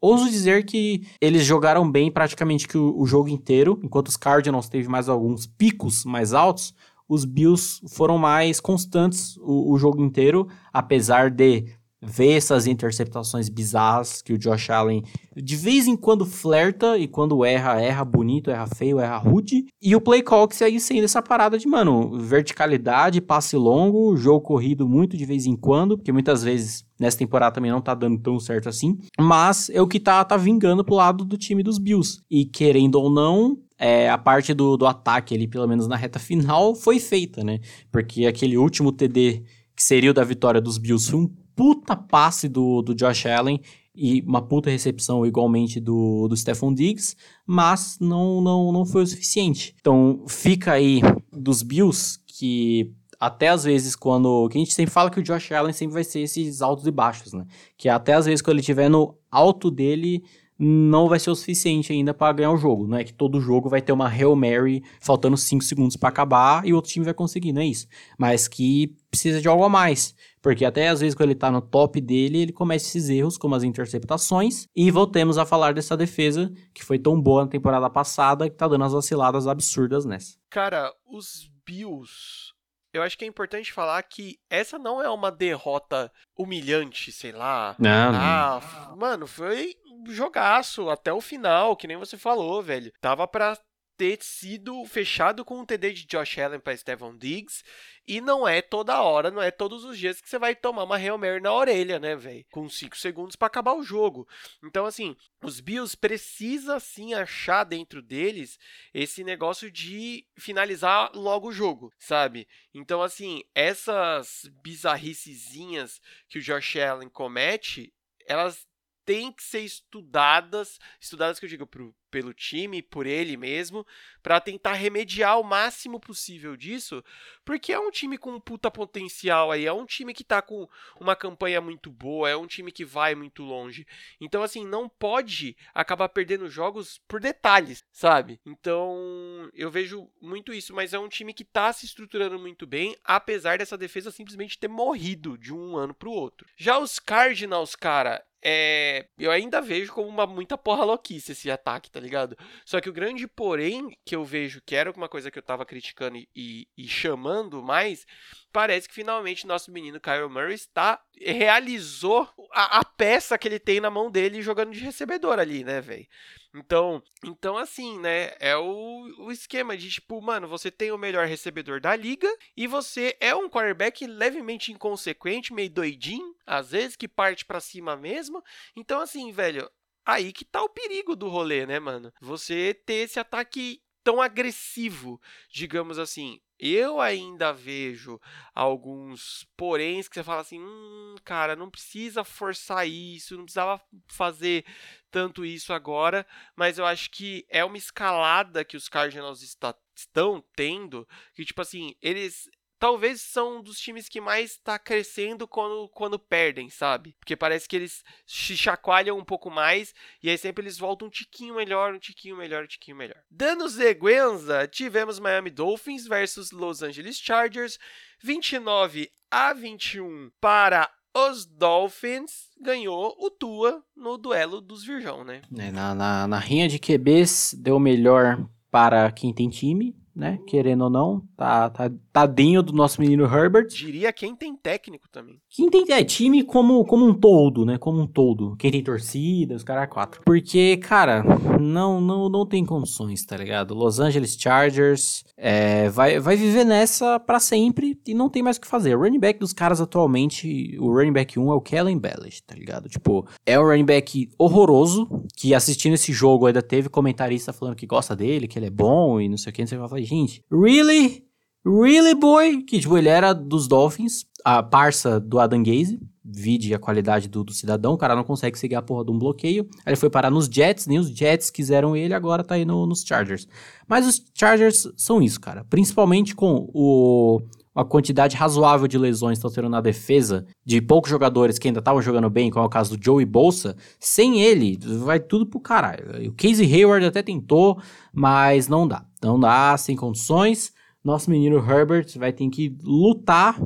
B: ouso dizer que eles jogaram bem praticamente que o, o, jogo inteiro, enquanto os Cardinals teve mais alguns picos mais altos, os Bills foram mais constantes o, o jogo inteiro, apesar de ver essas interceptações bizarras que o Josh Allen de vez em quando flerta e quando erra, erra bonito, erra feio, erra rude. E o play call que segue sendo essa parada de, mano, verticalidade, passe longo, jogo corrido muito de vez em quando, porque muitas vezes nessa temporada também não tá dando tão certo assim. Mas é o que tá, tá vingando pro lado do time dos Bills. E querendo ou não, é, a parte do, do ataque ali, pelo menos na reta final, foi feita, né? Porque aquele último TD que seria o da vitória dos Bills foi um puta passe do, do Josh Allen e uma puta recepção igualmente do, do Stephon Diggs, mas não, não, não foi o suficiente. Então fica aí dos Bills que até às vezes quando. Que a gente sempre fala que o Josh Allen sempre vai ser esses altos e baixos, né? Que até às vezes quando ele estiver no alto dele, não vai ser o suficiente ainda para ganhar o jogo. Não é que todo jogo vai ter uma Hail Mary faltando 5 segundos para acabar e o outro time vai conseguir, não é isso. Mas que precisa de algo a mais. Porque até às vezes quando ele tá no top dele, ele comete esses erros, como as interceptações. E voltemos a falar dessa defesa, que foi tão boa na temporada passada, que tá dando as vaciladas absurdas nessa.
A: Cara, os Bills. eu acho que é importante falar que essa não é uma derrota humilhante, sei lá.
B: Não,
A: ah, mano, foi jogaço até o final, que nem você falou, velho. Tava pra ter sido fechado com um TD de Josh Allen para Stephon Diggs. E não é toda hora, não é todos os dias que você vai tomar uma Hail Mary na orelha, né, velho? Com 5 segundos para acabar o jogo. Então, assim, os Bills precisa sim achar dentro deles esse negócio de finalizar logo o jogo, sabe? Então, assim, essas bizarricezinhas que o Josh Allen comete, elas têm que ser estudadas, estudadas que eu digo pro, pelo time, por ele mesmo, para tentar remediar o máximo possível disso, porque é um time com um puta potencial aí, é um time que tá com uma campanha muito boa, é um time que vai muito longe. Então, assim, não pode acabar perdendo jogos por detalhes, sabe? Então, eu vejo muito isso, mas é um time que tá se estruturando muito bem, apesar dessa defesa simplesmente ter morrido de um ano pro outro. Já os Cardinals, cara, é, eu ainda vejo como uma muita porra louquice esse ataque, tá ligado? Só que o grande porém que eu vejo, que era uma coisa que eu tava criticando e, e, e chamando mais, parece que finalmente nosso menino Kyle Murray está realizou a, a, peça que ele tem na mão dele jogando de recebedor ali, né, velho? Então, então assim, né, é o, o esquema de tipo, mano, você tem o melhor recebedor da liga e você é um quarterback levemente inconsequente, meio doidinho, às vezes que parte para cima mesmo. Então assim, velho, aí que tá o perigo do rolê, né, mano? Você ter esse ataque tão agressivo, digamos assim. Eu ainda vejo alguns poréns que você fala assim, hum, cara, não precisa forçar isso, não precisava fazer tanto isso agora, mas eu acho que é uma escalada que os Cardinals está, estão tendo, que tipo assim, eles talvez são um dos times que mais está crescendo quando, quando perdem, sabe? Porque parece que eles se chacoalham um pouco mais e aí sempre eles voltam um tiquinho melhor, um tiquinho melhor, um tiquinho melhor. Danos de Guenza, tivemos Miami Dolphins versus Los Angeles Chargers, 29 a 21 para os Dolphins ganhou o Tua no duelo dos Virgão, né?
B: É, na, na, na rinha de QBs deu melhor para quem tem time, né? Querendo ou não, tá, tá tadinho do nosso menino Herbert.
A: Diria quem tem técnico também.
B: Quem tem é, time como, como um todo, né? Como um todo. Quem tem torcida, os caras quatro. Porque, cara, não, não, não tem condições, tá ligado? Los Angeles Chargers é, vai, vai viver nessa para sempre e não tem mais o que fazer. O running back dos caras atualmente, o running back 1 é o Kellen Bellish, tá ligado? Tipo, é um running back horroroso, que assistindo esse jogo ainda teve comentarista falando que gosta dele, que ele é bom e não sei o que. Você vai falar, gente, really? Really Boy, que tipo, ele era dos Dolphins, a parça do Adam Gaze, vide a qualidade do, do, cidadão, o cara não consegue seguir a porra de um bloqueio. Aí ele foi parar nos Jets, nem os Jets quiseram ele, agora tá aí no, nos Chargers. Mas os Chargers são isso, cara. Principalmente com o, a quantidade razoável de lesões que estão tendo na defesa, de poucos jogadores que ainda estavam jogando bem, como é o caso do Joey Bolsa, sem ele, vai tudo pro caralho. O Casey Hayward até tentou, mas não dá. Não dá, sem condições nosso menino Herbert vai ter que lutar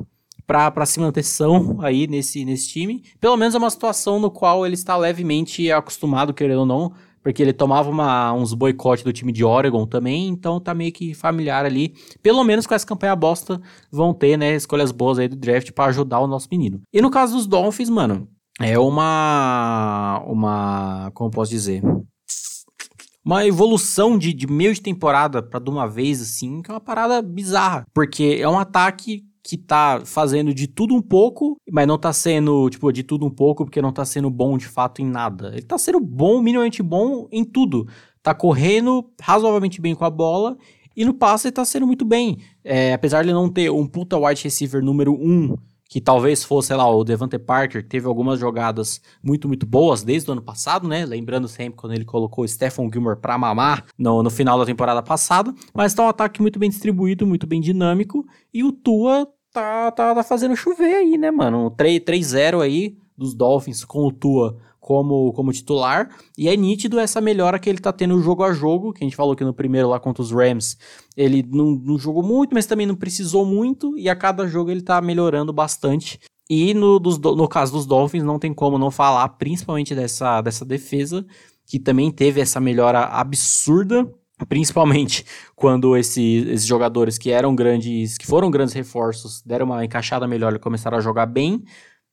B: para se manter são aí nesse, nesse time. Pelo menos é uma situação no qual ele está levemente acostumado, querendo ou não, porque ele tomava uma, uns boicotes do time de Oregon também, então tá meio que familiar ali. Pelo menos com essa campanha bosta vão ter, né, escolhas boas aí do draft para ajudar o nosso menino. E no caso dos Dolphins, mano, é uma uma, como posso dizer, uma evolução de, de meio de temporada para de uma vez, assim, que é uma parada bizarra. Porque é um ataque que tá fazendo de tudo um pouco, mas não tá sendo, tipo, de tudo um pouco, porque não tá sendo bom de fato em nada. Ele tá sendo bom, minimamente bom em tudo. Tá correndo razoavelmente bem com a bola. E no passe ele tá sendo muito bem. É, apesar de ele não ter um puta wide receiver número 1 um, que talvez fosse, sei lá, o Devante Parker, que teve algumas jogadas muito, muito boas desde o ano passado, né? Lembrando sempre quando ele colocou o Stephen Gilmore pra mamar no, no final da temporada passada. Mas tá um ataque muito bem distribuído, muito bem dinâmico. E o Tua tá, tá, tá fazendo chover aí, né, mano? 3-0 aí dos Dolphins com o Tua como, como titular. E é nítido essa melhora que ele tá tendo jogo a jogo, que a gente falou que no primeiro lá contra os Rams, ele não, não jogou muito, mas também não precisou muito, e a cada jogo ele tá melhorando bastante. E no, dos, no caso dos Dolphins, não tem como não falar, principalmente dessa, dessa defesa, que também teve essa melhora absurda Principalmente quando esse, esses jogadores que eram grandes, que foram grandes reforços, deram uma encaixada melhor e começaram a jogar bem.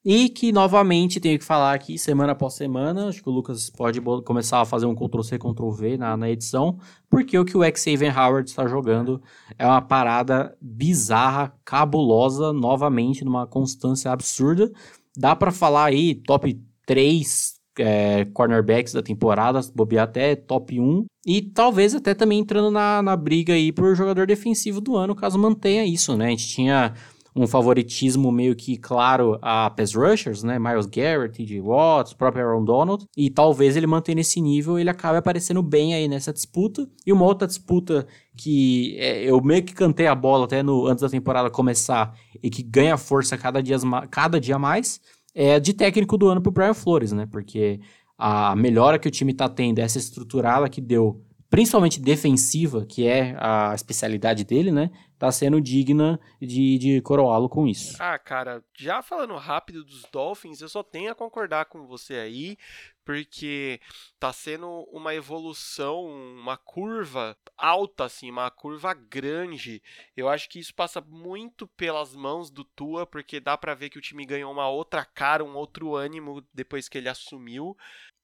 B: E que, novamente, tenho que falar aqui, semana após semana, acho que o Lucas pode começar a fazer um Ctrl-C, Ctrl-V na, na edição, porque o que o Xavier Howard está jogando é uma parada bizarra, cabulosa, novamente, numa constância absurda. Dá para falar aí top 3 é, cornerbacks da temporada, bobear até top 1. E talvez até também entrando na, na briga aí por jogador defensivo do ano, caso mantenha isso, né? A gente tinha um favoritismo meio que claro a pass rushers, né? Miles Garrett, T.J. Watts, próprio Aaron Donald. E talvez ele mantenha esse nível ele acabe aparecendo bem aí nessa disputa. E uma outra disputa que é, eu meio que cantei a bola até no, antes da temporada começar e que ganha força cada dia, cada dia mais é de técnico do ano pro Brian Flores, né? Porque a melhora que o time tá tendo, essa estruturada que deu principalmente defensiva, que é a especialidade dele, né? Tá sendo digna de, de coroá-lo com isso.
A: Ah, cara, já falando rápido dos Dolphins, eu só tenho a concordar com você aí, porque tá sendo uma evolução, uma curva alta, assim, uma curva grande. Eu acho que isso passa muito pelas mãos do Tua, porque dá para ver que o time ganhou uma outra cara, um outro ânimo depois que ele assumiu.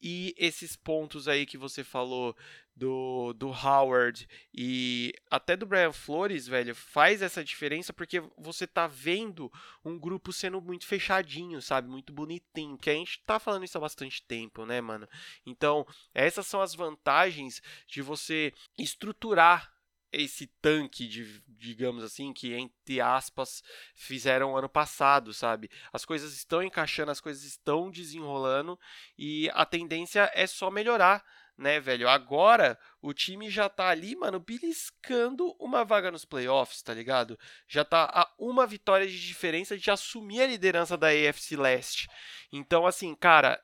A: E esses pontos aí que você falou do, do Howard e até do Brian Flores, velho, faz essa diferença porque você tá vendo um grupo sendo muito fechadinho, sabe? Muito bonitinho. Que a gente tá falando isso há bastante tempo, né, mano? Então, essas são as vantagens de você estruturar esse tanque, de, digamos assim, que entre aspas fizeram ano passado, sabe? As coisas estão encaixando, as coisas estão desenrolando e a tendência é só melhorar, né, velho? Agora o time já tá ali, mano, beliscando uma vaga nos playoffs, tá ligado? Já tá a uma vitória de diferença de assumir a liderança da AFC Leste. Então, assim, cara,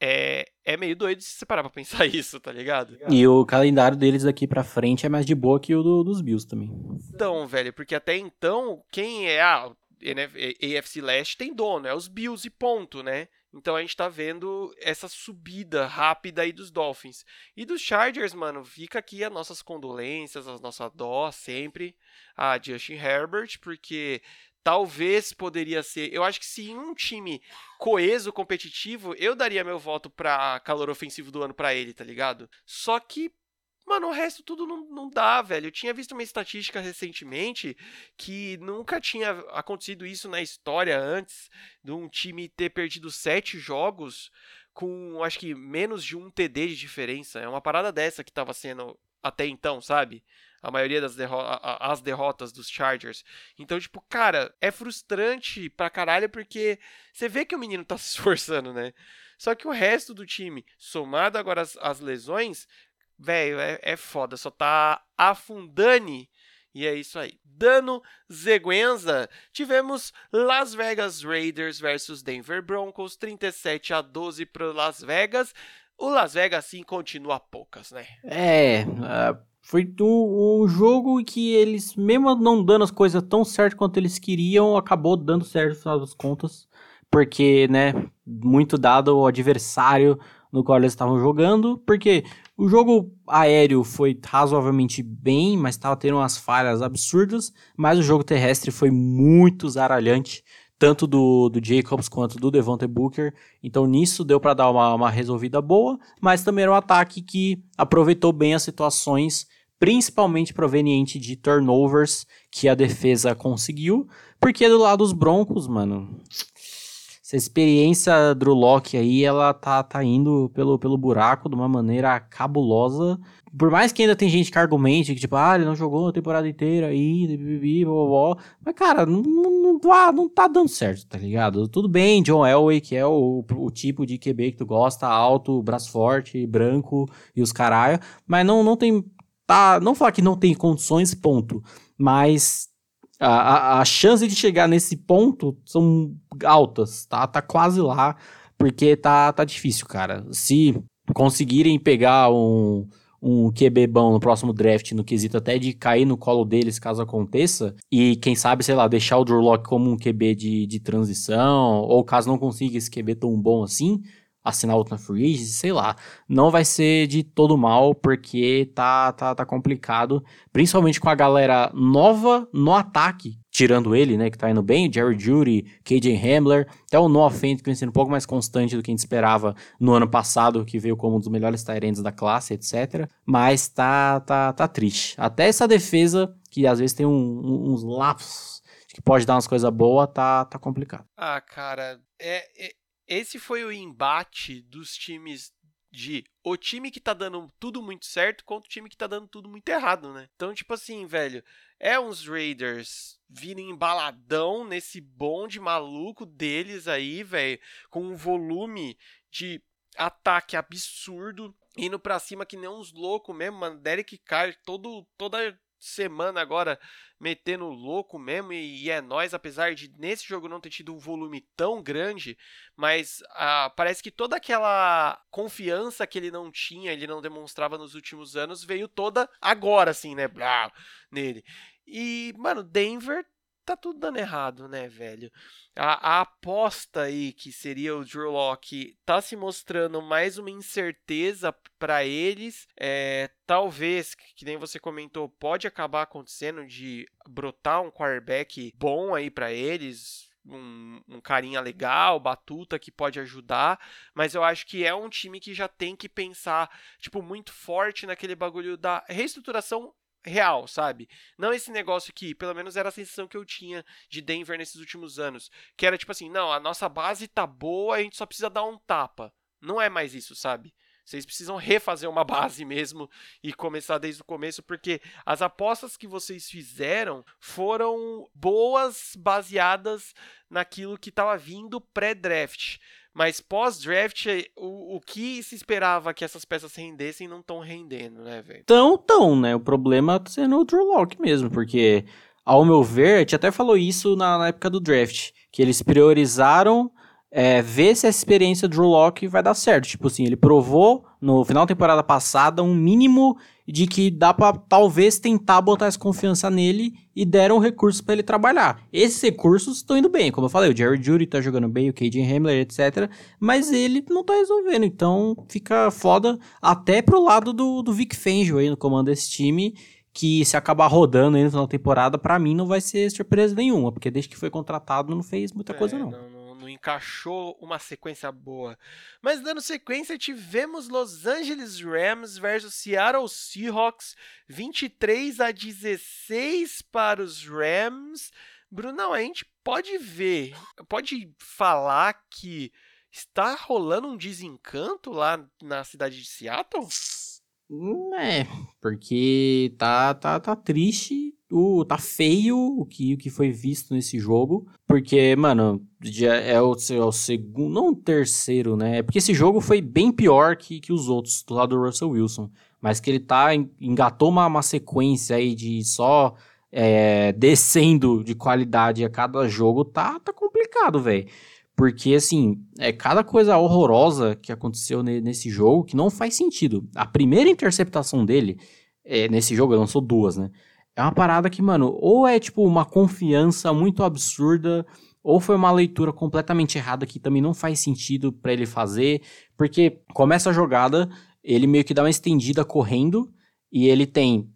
A: é, é meio doido se você parar pra pensar isso, tá ligado?
B: E o calendário deles daqui pra frente é mais de boa que o do, dos Bills também.
A: Então, velho, porque até então, quem é a ah, AFC Leste tem dono, é os Bills e ponto, né? Então a gente tá vendo essa subida rápida aí dos Dolphins. E dos Chargers, mano, fica aqui as nossas condolências, a nossa dó sempre a Justin Herbert, porque talvez poderia ser. Eu acho que se um time coeso, competitivo, eu daria meu voto pra calor ofensivo do ano para ele, tá ligado? Só que. Mano, o resto tudo não, não dá, velho. Eu tinha visto uma estatística recentemente que nunca tinha acontecido isso na história antes de um time ter perdido sete jogos com, acho que, menos de um TD de diferença. É uma parada dessa que tava sendo até então, sabe? A maioria das derro as derrotas dos Chargers. Então, tipo, cara, é frustrante pra caralho porque você vê que o menino tá se esforçando, né? Só que o resto do time, somado agora as lesões, velho, é, é foda, só tá afundando. E é isso aí. Dano Zeguenza. Tivemos Las Vegas Raiders versus Denver Broncos, 37 a 12 para Las Vegas. O Las Vegas sim continua poucas, né?
B: É, foi um jogo que eles, mesmo não dando as coisas tão certo quanto eles queriam, acabou dando certo no final das contas. Porque, né, muito dado o adversário no qual eles estavam jogando. Porque o jogo aéreo foi razoavelmente bem, mas estava tendo umas falhas absurdas. Mas o jogo terrestre foi muito zaralhante tanto do, do Jacobs quanto do Devontae Booker. Então nisso deu para dar uma, uma resolvida boa, mas também era um ataque que aproveitou bem as situações principalmente proveniente de turnovers que a defesa conseguiu, porque do lado dos Broncos, mano, essa experiência Drew Locke aí, ela tá, tá indo pelo, pelo buraco de uma maneira cabulosa. Por mais que ainda tem gente que argumente que, tipo, ah, ele não jogou a temporada inteira aí, blá. mas, cara, não, não, tá, não tá dando certo, tá ligado? Tudo bem, John Elway, que é o, o tipo de QB que tu gosta, alto, braço forte, branco e os caralho, mas não, não tem tá. Não falar que não tem condições, ponto. Mas a, a, a chance de chegar nesse ponto são altas, tá? Tá quase lá, porque tá, tá difícil, cara. Se conseguirem pegar um, um QB bom no próximo draft, no quesito até de cair no colo deles caso aconteça, e quem sabe, sei lá, deixar o Drew como um QB de, de transição, ou caso não consiga esse QB tão bom assim, assinar outro na Free Agency, sei lá. Não vai ser de todo mal, porque tá, tá, tá complicado. Principalmente com a galera nova no ataque, tirando ele, né, que tá indo bem, Jerry Judy, KJ Hamler, até o Noah Fent, que vem sendo um pouco mais constante do que a gente esperava no ano passado, que veio como um dos melhores Tyrants da classe, etc. Mas tá, tá, tá triste. Até essa defesa, que às vezes tem um, um, uns lapsos, que pode dar umas coisas boas, tá, tá complicado.
A: Ah, cara, é, é esse foi o embate dos times de o time que tá dando tudo muito certo contra o time que tá dando tudo muito errado, né? Então, tipo assim, velho, é uns Raiders vindo embaladão nesse bonde maluco deles aí, velho, com um volume de ataque absurdo, indo pra cima que nem uns loucos mesmo, mano. Derek Carr todo, toda semana agora metendo louco mesmo e, é nós, apesar de nesse jogo não ter tido um volume tão grande, mas ah, parece que toda aquela confiança que ele não tinha, ele não demonstrava nos últimos anos, veio toda agora, assim, né? Blá, nele. E, mano, Denver tá tudo dando errado, né, velho? A, a, aposta aí que seria o Drew Locke tá se mostrando mais uma incerteza para eles. É, talvez, que nem você comentou, pode acabar acontecendo de brotar um quarterback bom aí para eles. Um, um carinha legal, batuta que pode ajudar, mas eu acho que é um time que já tem que pensar, tipo, muito forte naquele bagulho da reestruturação real, sabe? Não esse negócio que, pelo menos era a sensação que eu tinha de Denver nesses últimos anos, que era tipo assim, não, a nossa base tá boa, a gente só precisa dar um tapa. Não é mais isso, sabe? Vocês precisam refazer uma base mesmo e começar desde o começo, porque as apostas que vocês fizeram foram boas, baseadas naquilo que estava vindo pré-draft. Mas pós-draft, o, o que se esperava que essas peças rendessem não estão rendendo, né, velho?
B: Tão, tão, né? O problema tá sendo o Drew Lock mesmo, porque, ao meu ver, a gente até falou isso na, na época do draft, que eles priorizaram é, ver se a experiência do Drew Locke vai dar certo. Tipo assim, ele provou no final da temporada passada um mínimo de que dá para talvez tentar botar essa confiança nele e deram recursos para ele trabalhar. Esses recursos estão indo bem, como eu falei, o Jerry Judy tá jogando bem, o KJ Hamler, etc. Mas ele não tá resolvendo, então fica foda até pro lado do, do Vic Fangio aí no comando desse time, que se acabar rodando aí no final da temporada, para mim não vai ser surpresa nenhuma, porque desde que foi contratado não fez muita é, coisa não.
A: não, encaixou uma sequência boa. Mas dando sequência, tivemos Los Angeles Rams versus Seattle Seahawks, 23 a 16 para os Rams. Brunão, a gente pode ver, pode falar que está rolando um desencanto lá na cidade de Seattle?
B: É, porque tá, tá, tá triste o, tá feio o que, o que foi visto nesse jogo. Porque, mano, é o, é o segundo, não o terceiro, né? É porque esse jogo foi bem pior que, que os outros do lado do Russell Wilson. Mas que ele tá, engatou uma, uma sequência aí de só é, descendo de qualidade a cada jogo, tá, tá complicado, velho. Porque, assim, é cada coisa horrorosa que aconteceu nesse jogo que não faz sentido. A primeira interceptação dele, é, nesse jogo, ele lançou duas, né? É uma parada que, mano, ou é tipo uma confiança muito absurda, ou foi uma leitura completamente errada que também não faz sentido para ele fazer, porque começa a jogada, ele meio que dá uma estendida correndo e ele tem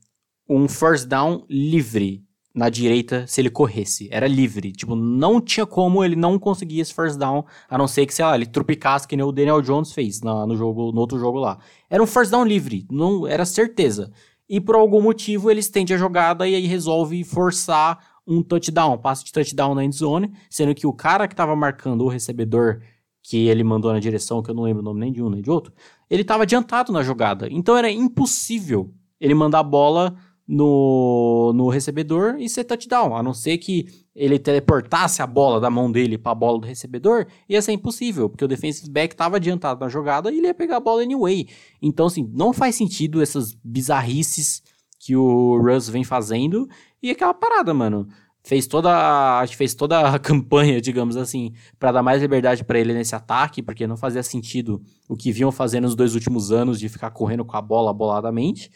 B: um first down livre na direita se ele corresse. Era livre. Tipo, não tinha como ele não conseguir esse first down, a não ser que, sei lá, ele trupicasse que nem o Daniel Jones fez na, no jogo, no outro jogo lá. Era um first down livre, não era certeza e por algum motivo ele estende a jogada e aí resolve forçar um touchdown, um passe de touchdown na endzone, sendo que o cara que estava marcando o recebedor que ele mandou na direção, que eu não lembro o nome nem de um nem de outro, ele estava adiantado na jogada. Então era impossível ele mandar a bola no, no recebedor e ser touchdown, a não ser que ele teleportasse a bola da mão dele para a bola do recebedor, ia ser impossível, porque o defensive back estava adiantado na jogada e ele ia pegar a bola anyway. Então, assim, não faz sentido essas bizarrices que o Russ vem fazendo e aquela parada, mano. Fez toda a, fez toda a campanha, digamos assim, para dar mais liberdade para ele nesse ataque, porque não fazia sentido o que vinham fazendo nos dois últimos anos de ficar correndo com a bola boladamente.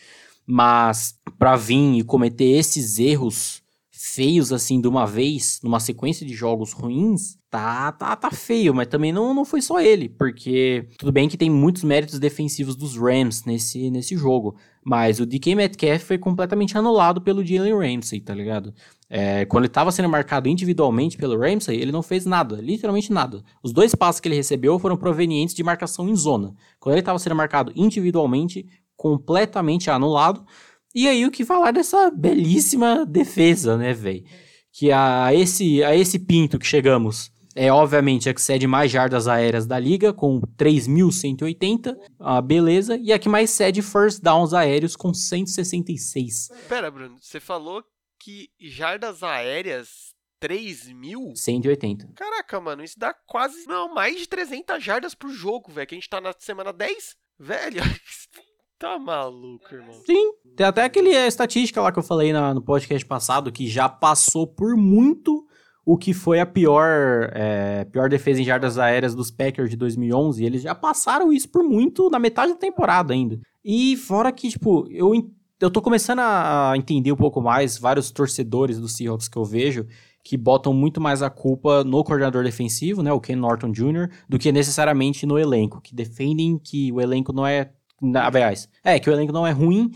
B: Mas para vir e cometer esses erros feios assim de uma vez, numa sequência de jogos ruins, tá, tá, tá feio, mas também não, não foi só ele, porque tudo bem que tem muitos méritos defensivos dos Rams nesse, nesse jogo, mas o DK Metcalf foi completamente anulado pelo Jalen Ramsey, tá ligado? É, quando ele estava sendo marcado individualmente pelo Ramsey, ele não fez nada, literalmente nada. Os dois passos que ele recebeu foram provenientes de marcação em zona. Quando ele estava sendo marcado individualmente, completamente anulado. E aí o que falar dessa belíssima defesa, né, velho? Que a esse, a esse pinto que chegamos é obviamente a que cede mais jardas aéreas da liga, com 3.180, ah, beleza, e a que mais cede first downs aéreos, com 166.
A: Pera, Bruno, você falou que jardas aéreas 3 mil?
B: 180.
A: Caraca, mano, isso dá quase, não, mais de 300 jardas por jogo, velho, que a gente tá na semana 10. Velho, tá maluco, irmão.
B: Sim, tem até aquele a estatística lá que eu falei na, no podcast passado, que já passou por muito o que foi a pior, é, pior defesa em jardas aéreas dos Packers de 2011. Eles já passaram isso por muito na metade da temporada ainda. E fora que, tipo, eu, eu tô começando a entender um pouco mais vários torcedores do Seahawks que eu vejo que botam muito mais a culpa no coordenador defensivo, né, o Ken Norton Jr., do que necessariamente no elenco, que defendem que o elenco não é, aliás, é, que o elenco não é ruim,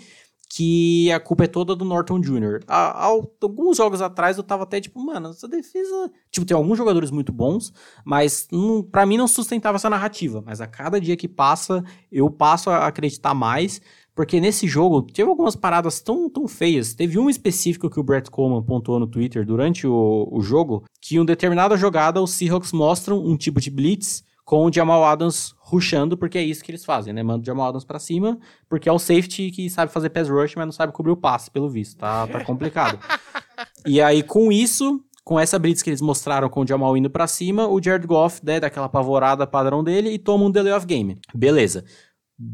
B: que a culpa é toda do Norton Jr. Alguns jogos atrás eu tava até tipo, mano, essa defesa. Tipo, tem alguns jogadores muito bons, mas para mim não sustentava essa narrativa. Mas a cada dia que passa, eu passo a acreditar mais. Porque nesse jogo teve algumas paradas tão, tão feias. Teve um específico que o Brett Coleman pontuou no Twitter durante o, o jogo, que em determinada jogada os Seahawks mostram um tipo de blitz com o Jamal Adams rushando, porque é isso que eles fazem, né? Manda o Jamal Adams pra cima, porque é o safety que sabe fazer pass rush, mas não sabe cobrir o passe, pelo visto. Tá, tá complicado. e aí, com isso, com essa blitz que eles mostraram com o Jamal indo pra cima, o Jared Goff, né, daquela apavorada padrão dele e toma um delay of game. Beleza.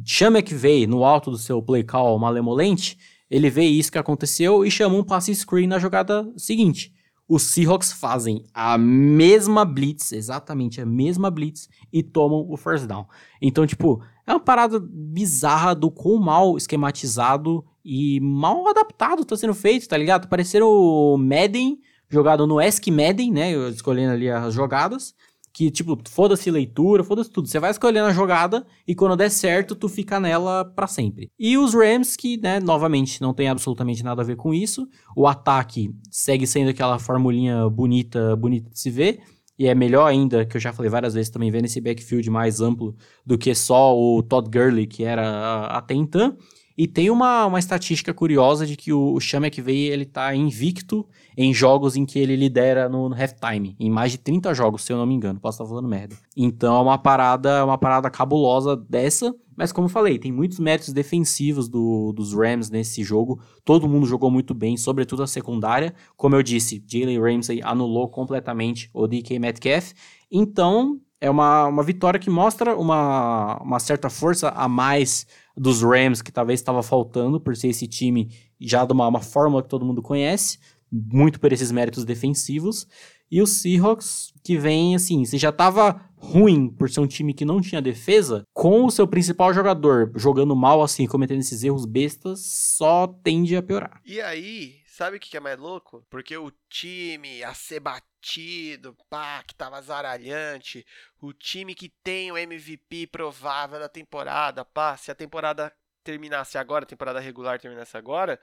B: Chama que veio no alto do seu play call malemolente, ele vê isso que aconteceu e chama um passe screen na jogada seguinte os Seahawks fazem a mesma blitz, exatamente a mesma blitz, e tomam o first down. Então, tipo, é uma parada bizarra do quão mal esquematizado e mal adaptado tá sendo feito, tá ligado? Parecendo o Madden, jogado no Ask Madden, né? Escolhendo ali as jogadas que, tipo, foda-se leitura, foda-se tudo. Você vai escolhendo a jogada e quando der certo, tu fica nela para sempre. E os Rams, que, né, novamente, não tem absolutamente nada a ver com isso. O ataque segue sendo aquela formulinha bonita, bonita de se ver. E é melhor ainda, que eu já falei várias vezes também, vendo esse backfield mais amplo do que só o Todd Gurley, que era até então. E tem uma, uma estatística curiosa de que o, o Sean McVay, ele tá invicto em jogos em que ele lidera no, no halftime, em mais de 30 jogos, se eu não me engano, posso estar falando merda. Então é uma parada, uma parada cabulosa dessa, mas como eu falei, tem muitos méritos defensivos do, dos Rams nesse jogo. Todo mundo jogou muito bem, sobretudo a secundária. Como eu disse, Jalen Ramsey anulou completamente o DK Metcalf. Então, é uma, uma vitória que mostra uma, uma certa força a mais dos Rams, que talvez estava faltando, por ser esse time já de uma, uma fórmula que todo mundo conhece, muito por esses méritos defensivos. E o Seahawks, que vem assim, você já estava ruim por ser um time que não tinha defesa, com o seu principal jogador jogando mal assim, cometendo esses erros bestas, só tende a piorar.
A: E aí, sabe o que é mais louco? Porque o time a ser batido, pá, que tava zaralhante, o time que tem o MVP provável da temporada, pá, se a temporada terminasse agora, a temporada regular terminasse agora,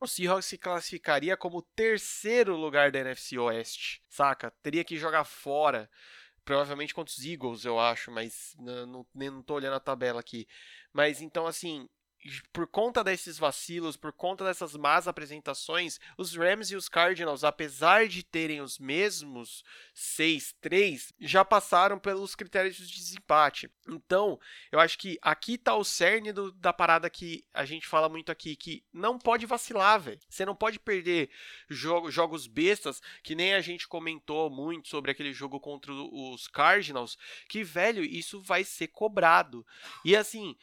A: o Seahawks se classificaria como terceiro lugar da NFC Oeste, saca? Teria que jogar fora, provavelmente contra os Eagles, eu acho, mas não, não, não tô olhando a tabela aqui. Mas então, assim, por conta desses vacilos, por conta dessas más apresentações, os Rams e os Cardinals, apesar de terem os mesmos 6-3, já passaram pelos critérios de desempate. Então, eu acho que aqui tá o cerne do, da parada que a gente fala muito aqui, que não pode vacilar, velho. Você não pode perder jogo, jogos bestas, que nem a gente comentou muito sobre aquele jogo contra os Cardinals, que, velho, isso vai ser cobrado. E assim,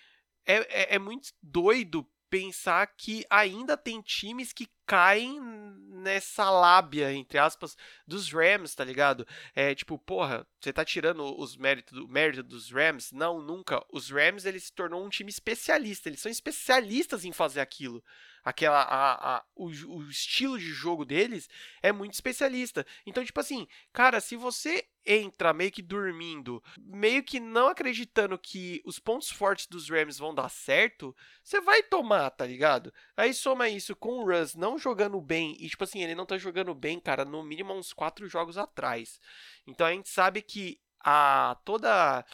A: é, é, é muito doido pensar que ainda tem times que caem nessa lábia, entre aspas, dos Rams, tá ligado? É tipo, porra, você tá tirando os méritos do mérito dos Rams? Não, nunca. Os Rams, ele se tornou um time especialista. Eles são especialistas em fazer aquilo aquela a, a, o, o, estilo de jogo deles é muito especialista. Então, tipo assim, cara, se você entra meio que dormindo, meio que não acreditando que os pontos fortes dos Rams vão dar certo, você vai tomar, tá ligado? Aí soma isso com o Russ não jogando bem, e tipo assim, ele não tá jogando bem, cara, no mínimo uns quatro jogos atrás. Então a gente sabe que a toda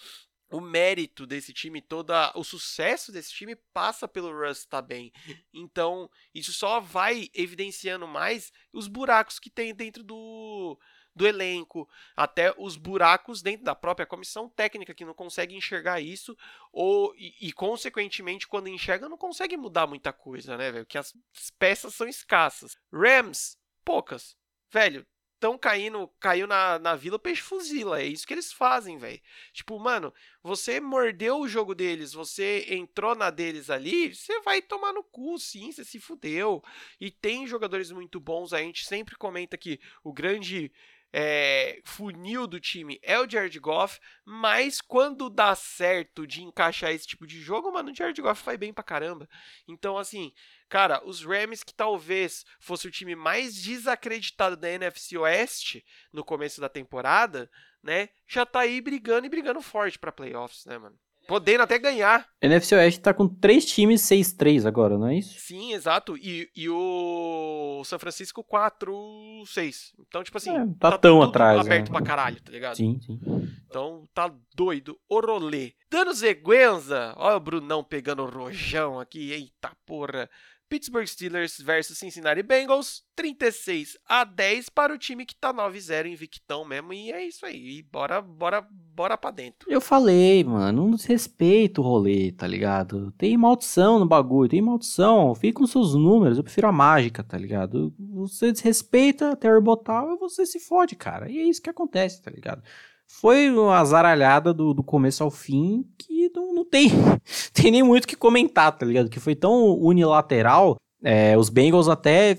A: o mérito desse time, todo o sucesso desse time passa pelo Russ estar tá bem. Então, isso só vai evidenciando mais os buracos que tem dentro do, do elenco, até os buracos dentro da própria comissão técnica que não consegue enxergar isso, ou e, e consequentemente, quando enxerga, não consegue mudar muita coisa, né, velho? Porque as peças são escassas. Rams, poucas. Velho, estão caindo, caiu na, na vila, o peixe fuzila. É isso que eles fazem, velho. Tipo, mano, você mordeu o jogo deles, você entrou na deles ali, você vai tomar no cu, sim, você se fudeu. E tem jogadores muito bons, a gente sempre comenta que o grande é, funil do time é o Jared Goff, mas quando dá certo de encaixar esse tipo de jogo, mano, o Jared Goff vai bem pra caramba. Então, assim, cara, os Rams, que talvez fosse o time mais desacreditado da NFC Oeste no começo da temporada, né, já tá aí brigando e brigando forte pra playoffs, né, mano? Podendo até ganhar.
B: NFC Oeste tá com três times 6-3 agora, não é isso?
A: Sim, exato. E, e o São Francisco 4-6. Então, tipo assim,
B: é, tá, tá tão atrás.
A: aberto né? pra caralho, tá ligado?
B: Sim, sim.
A: Então tá doido. O rolê. Dando Zeguenza. Olha o Brunão pegando o rojão aqui. Eita porra. Pittsburgh Steelers versus Cincinnati Bengals, 36 a 10 para o time que tá 9-0 invictão mesmo. E é isso aí. Bora, bora, bora pra dentro.
B: Eu falei, mano, não desrespeita o rolê, tá ligado? Tem maldição no bagulho, tem maldição. Fica com seus números, eu prefiro a mágica, tá ligado? Você desrespeita até botar, você se fode, cara. E é isso que acontece, tá ligado? Foi uma zaralhada do, do começo ao fim que não, não tem, tem nem muito o que comentar, tá ligado? Que foi tão unilateral. É, os Bengals até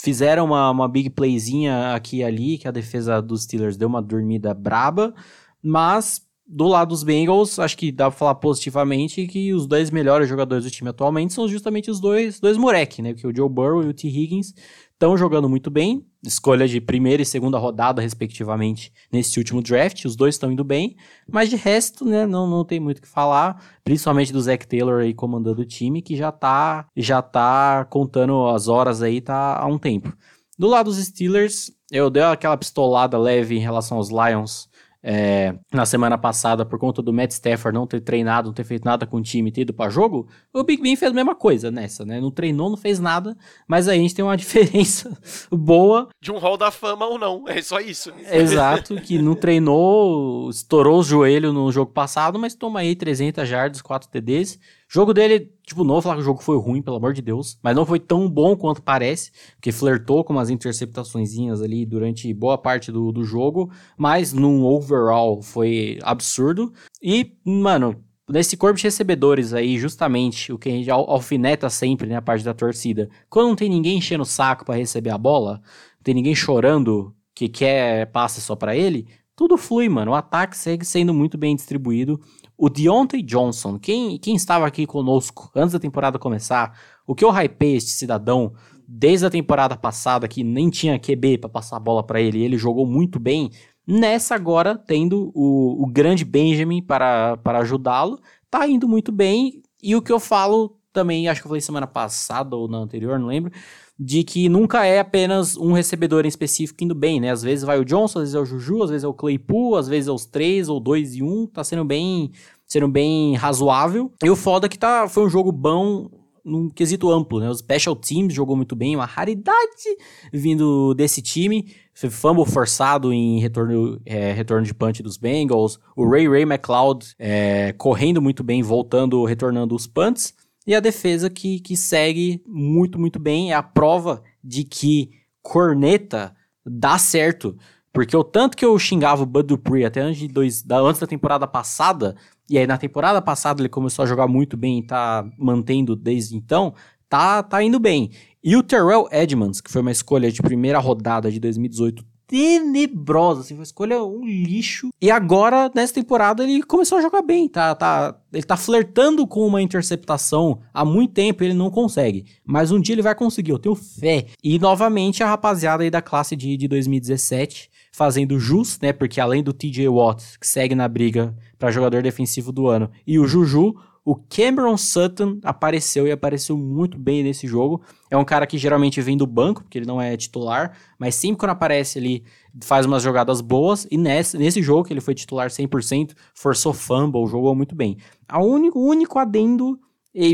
B: fizeram uma, uma big playzinha aqui e ali, que a defesa dos Steelers deu uma dormida braba, mas do lado dos Bengals, acho que dá pra falar positivamente que os dois melhores jogadores do time atualmente são justamente os dois, dois moleque, né? Que é o Joe Burrow e o T. Higgins estão jogando muito bem, escolha de primeira e segunda rodada, respectivamente, nesse último draft. Os dois estão indo bem, mas de resto, né, não, não tem muito o que falar, principalmente do Zach Taylor aí comandando o time, que já tá, já tá contando as horas aí, tá há um tempo. Do lado dos Steelers, eu dei aquela pistolada leve em relação aos Lions é, na semana passada por conta do Matt Stafford não ter treinado, não ter feito nada com o time, ter ido pra jogo, o Big Ben fez a mesma coisa nessa, né? Não treinou, não fez nada, mas aí a gente tem uma diferença boa.
A: De um hall da fama ou não, é só isso.
B: Exato, que não treinou, estourou o joelho no jogo passado, mas toma aí 300 jardas, 4 TDs. Jogo dele, tipo, não vou falar que o jogo foi ruim, pelo amor de Deus, mas não foi tão bom quanto parece, porque flertou com umas interceptaçõezinhas ali durante boa parte do, do jogo, mas num overall foi absurdo. E, mano, nesse corpo de recebedores aí, justamente o que a gente alfineta sempre, né, a parte da torcida. Quando não tem ninguém enchendo o saco para receber a bola, não tem ninguém chorando que quer passe só para ele, tudo flui, mano. O ataque segue sendo muito bem distribuído. O Deontay Johnson, quem, quem estava aqui conosco antes da temporada começar, o que eu hypei este cidadão desde a temporada passada, que nem tinha QB para passar a bola para ele, ele jogou muito bem. Nessa agora, tendo o, o grande Benjamin para, para ajudá-lo, tá indo muito bem. E o que eu falo também, acho que eu falei semana passada ou na anterior, não lembro, de que nunca é apenas um recebedor em específico indo bem, né? Às vezes vai o Johnson, às vezes é o Juju, às vezes é o Claypool, às vezes é os três ou dois e um, tá sendo bem, sendo bem razoável. E o foda é que tá, foi um jogo bom num quesito amplo, né? Os special teams jogou muito bem, uma raridade vindo desse time. Fumble forçado em retorno, é, retorno de punch dos Bengals. O Ray Ray McLeod é, correndo muito bem, voltando, retornando os punts. E a defesa que, que segue muito, muito bem. É a prova de que corneta dá certo. Porque o tanto que eu xingava o Bud Dupree até antes, de dois, da, antes da temporada passada, e aí na temporada passada ele começou a jogar muito bem e tá mantendo desde então, tá, tá indo bem. E o Terrell Edmonds, que foi uma escolha de primeira rodada de 2018 tenebrosa, assim, uma escolha um lixo. E agora, nessa temporada, ele começou a jogar bem, tá, tá, ele tá flertando com uma interceptação há muito tempo, ele não consegue. Mas um dia ele vai conseguir, eu tenho fé. E novamente a rapaziada aí da classe de, de 2017 fazendo jus, né, porque além do TJ Watt, que segue na briga para jogador defensivo do ano, e o Juju, o Cameron Sutton apareceu e apareceu muito bem nesse jogo. É um cara que geralmente vem do banco, porque ele não é titular, mas sempre quando aparece ele faz umas jogadas boas. E nesse, nesse jogo, que ele foi titular 100%, forçou fumble, jogou muito bem. O único, único adendo,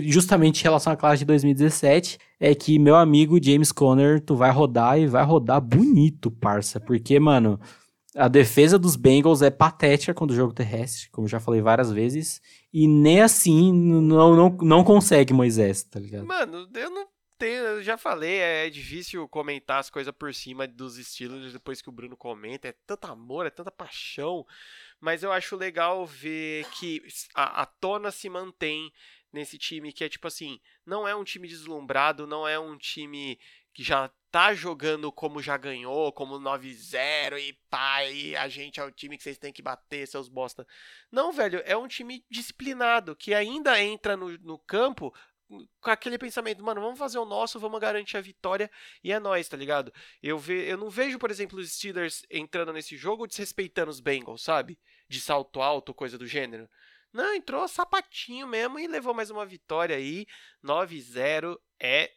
B: justamente em relação à classe de 2017, é que meu amigo James Conner, tu vai rodar e vai rodar bonito, parça. Porque, mano, a defesa dos Bengals é patética quando o jogo terrestre, como já falei várias vezes. E nem assim não, não, não consegue Moisés, tá ligado?
A: Mano, eu não tenho. Eu já falei, é difícil comentar as coisas por cima dos estilos depois que o Bruno comenta. É tanto amor, é tanta paixão. Mas eu acho legal ver que a, a tona se mantém nesse time que é tipo assim, não é um time deslumbrado, não é um time que já tá jogando como já ganhou, como 9-0 e pá, e a gente é o time que vocês têm que bater, seus bosta. Não, velho, é um time disciplinado, que ainda entra no, no campo com aquele pensamento, mano, vamos fazer o nosso, vamos garantir a vitória e é nós, tá ligado? Eu, ve, eu não vejo, por exemplo, os Steelers entrando nesse jogo desrespeitando os Bengals, sabe? De salto alto, coisa do gênero. Não, entrou sapatinho mesmo e levou mais uma vitória aí. 9-0 é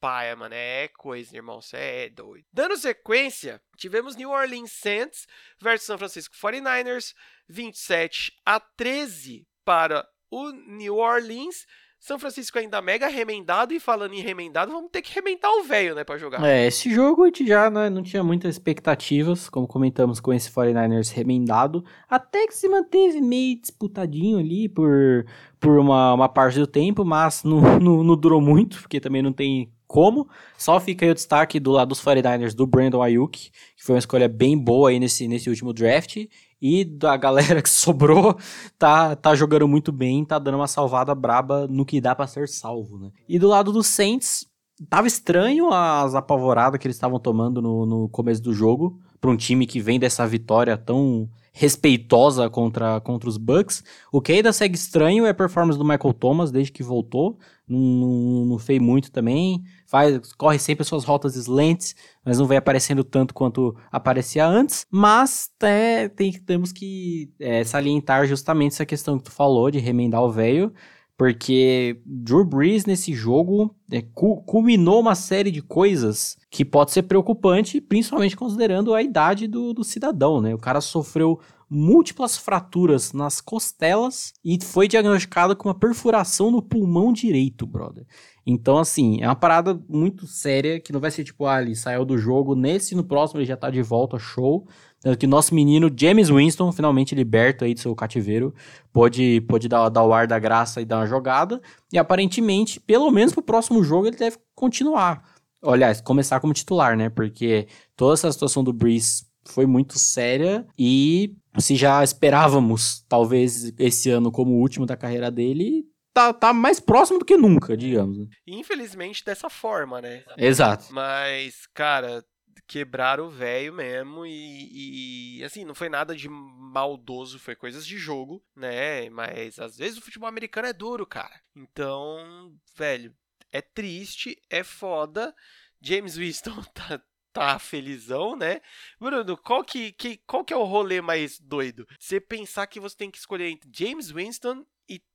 A: paia, mano. É coisa, irmão. Você é doido. Dando sequência, tivemos New Orleans Saints versus São Francisco 49ers, 27 a 13 para o New Orleans. São Francisco ainda mega remendado e falando em remendado, vamos ter que remendar o velho, né, para jogar.
B: É, esse jogo a gente já né, não tinha muitas expectativas, como comentamos com esse 49ers remendado, até que se manteve meio disputadinho ali por, por uma, uma parte do tempo, mas não, não, não durou muito, porque também não tem como. Só fica aí o destaque do lado dos 49ers do Brandon Ayuk, que foi uma escolha bem boa aí nesse, nesse último draft. E da galera que sobrou, tá, tá jogando muito bem, tá dando uma salvada braba no que dá para ser salvo, né? E do lado dos Saints, tava estranho as apavoradas que eles estavam tomando no, no começo do jogo, para um time que vem dessa vitória tão respeitosa contra, contra os Bucks. O que ainda segue estranho é a performance do Michael Thomas desde que voltou. Não, não, não fez muito também. Faz, corre sempre as suas rotas slants, mas não vem aparecendo tanto quanto aparecia antes. Mas é, tem, temos que é, salientar justamente essa questão que tu falou de remendar o velho. Porque Drew Brees nesse jogo é, culminou uma série de coisas que pode ser preocupante, principalmente considerando a idade do, do cidadão, né? O cara sofreu múltiplas fraturas nas costelas e foi diagnosticado com uma perfuração no pulmão direito, brother. Então, assim, é uma parada muito séria que não vai ser tipo, ah, ele saiu do jogo, nesse no próximo ele já tá de volta, show. Tanto que nosso menino James Winston, finalmente liberto aí do seu cativeiro, pode, pode dar, dar o ar da graça e dar uma jogada. E aparentemente, pelo menos pro próximo jogo, ele deve continuar. Aliás, começar como titular, né? Porque toda essa situação do Breeze foi muito séria e se já esperávamos, talvez, esse ano como o último da carreira dele, tá, tá mais próximo do que nunca, digamos. Né?
A: Infelizmente, dessa forma, né?
B: Exato.
A: Mas, cara, quebraram o velho mesmo e, e, assim, não foi nada de maldoso, foi coisas de jogo, né? Mas às vezes o futebol americano é duro, cara. Então, velho, é triste, é foda. James Winston tá, tá felizão, né? Bruno, qual que, que, qual que é o rolê mais doido? Você pensar que você tem que escolher entre James Winston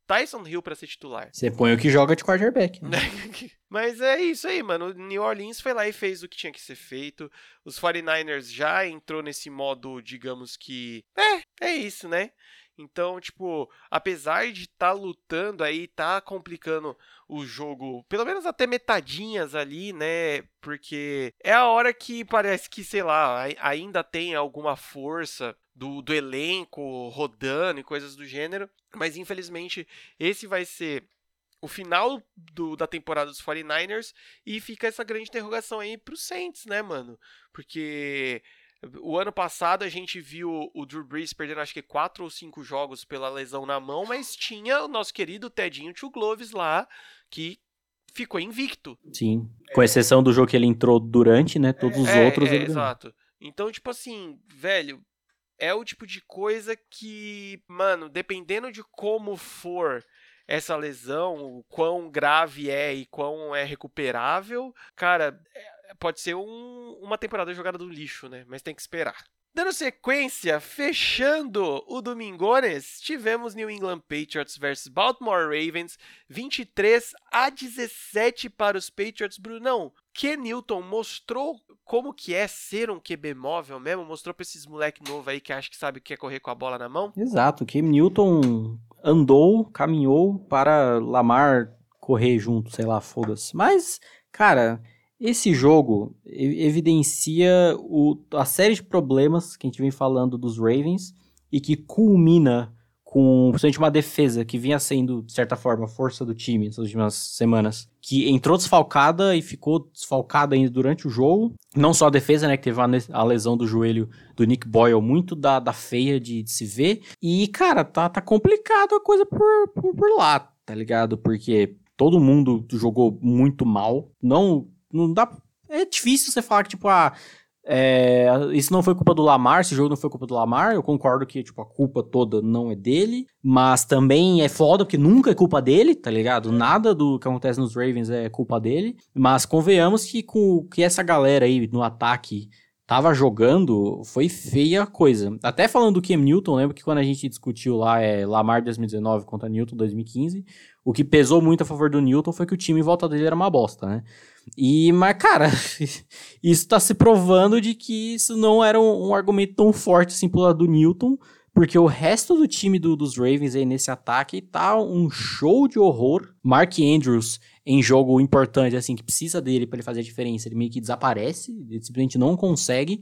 A: Tyson Hill para ser titular.
B: Você põe o que joga de quarterback. Né?
A: Mas é isso aí, mano. O New Orleans foi lá e fez o que tinha que ser feito. Os 49ers já entrou nesse modo, digamos que. É, é isso, né? Então, tipo, apesar de estar tá lutando aí, tá complicando o jogo, pelo menos até metadinhas ali, né? Porque é a hora que parece que, sei lá, ainda tem alguma força do, do elenco rodando e coisas do gênero. Mas infelizmente esse vai ser o final do, da temporada dos 49ers e fica essa grande interrogação aí pro Saints, né, mano? Porque o ano passado a gente viu o Drew Brees perdendo acho que quatro ou cinco jogos pela lesão na mão, mas tinha o nosso querido Tedinho Two Gloves lá, que ficou invicto.
B: Sim. Com exceção do jogo que ele entrou durante, né? Todos os
A: é,
B: outros
A: é,
B: ele
A: Exato. Então, tipo assim, velho, é o tipo de coisa que, mano, dependendo de como for essa lesão, o quão grave é e quão é recuperável, cara, é, pode ser um, uma temporada jogada do lixo, né? Mas tem que esperar. Dando sequência, fechando o Domingones, tivemos New England Patriots versus Baltimore Ravens, 23 a 17 para os Patriots. Brunão, Ken Newton mostrou como que é ser um QB móvel mesmo, mostrou para esses moleque novo aí que acha que sabe que é correr com a bola na mão.
B: Exato, Ken Newton andou, caminhou para Lamar correr junto, sei lá, foda-se. Mas, cara, esse jogo evidencia o, a série de problemas que a gente vem falando dos Ravens e que culmina com principalmente uma defesa que vinha sendo, de certa forma, a força do time nas últimas semanas, que entrou desfalcada e ficou desfalcada ainda durante o jogo. Não só a defesa, né, que teve a lesão do joelho do Nick Boyle, muito da, da feia de, de se ver. E, cara, tá, tá complicado a coisa por, por, por lá, tá ligado? Porque todo mundo jogou muito mal. Não não dá. É difícil você falar que, tipo, ah, é, isso não foi culpa do Lamar, esse jogo não foi culpa do Lamar. Eu concordo que, tipo, a culpa toda não é dele. Mas também é foda, porque nunca é culpa dele, tá ligado? Nada do que acontece nos Ravens é culpa dele. Mas convenhamos que com que essa galera aí no ataque tava jogando, foi feia coisa. Até falando do Cam Newton, lembro que quando a gente discutiu lá é Lamar 2019 contra Newton 2015, o que pesou muito a favor do Newton foi que o time em volta dele era uma bosta, né? E, mas, cara, isso tá se provando de que isso não era um, um, argumento tão forte assim pro lado do Newton, porque o resto do time do, dos Ravens aí nesse ataque tá um show de horror. Mark Andrews, em jogo importante, assim, que precisa dele para ele fazer a diferença, ele meio que desaparece, ele simplesmente não consegue.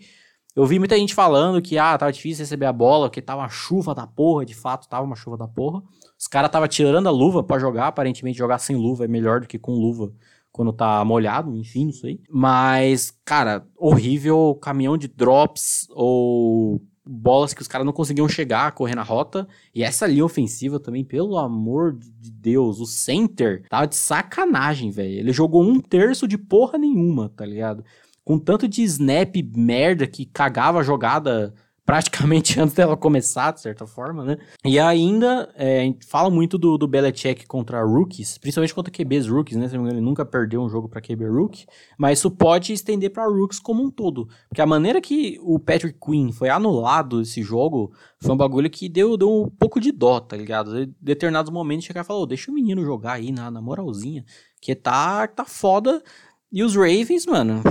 B: Eu vi muita gente falando que, ah, tava difícil receber a bola, que tava uma chuva da porra, de fato tava uma chuva da porra. Os caras tava tirando a luva para jogar, aparentemente jogar sem luva é melhor do que com luva quando tá molhado, enfim, não sei. Mas, cara, horrível caminhão de drops ou bolas que os caras não conseguiam chegar correr na rota. E essa linha ofensiva também, pelo amor de Deus, o center tava de sacanagem, velho. Ele jogou um terço de porra nenhuma, tá ligado? Com tanto de snap merda que cagava a jogada praticamente antes dela começar, de certa forma, né? E ainda, é, fala muito do, do Belichick contra rookies, principalmente contra QBs rookies, né? Ele nunca perdeu um jogo para QB rookie, mas isso pode estender para rookies como um todo. Porque a maneira que o Patrick Quinn foi anulado esse jogo foi um bagulho que deu, deu um pouco de dó, tá ligado? Em determinados momentos chegar e falar, oh, deixa o menino jogar aí na, na moralzinha, que tá, tá foda. E os Ravens, mano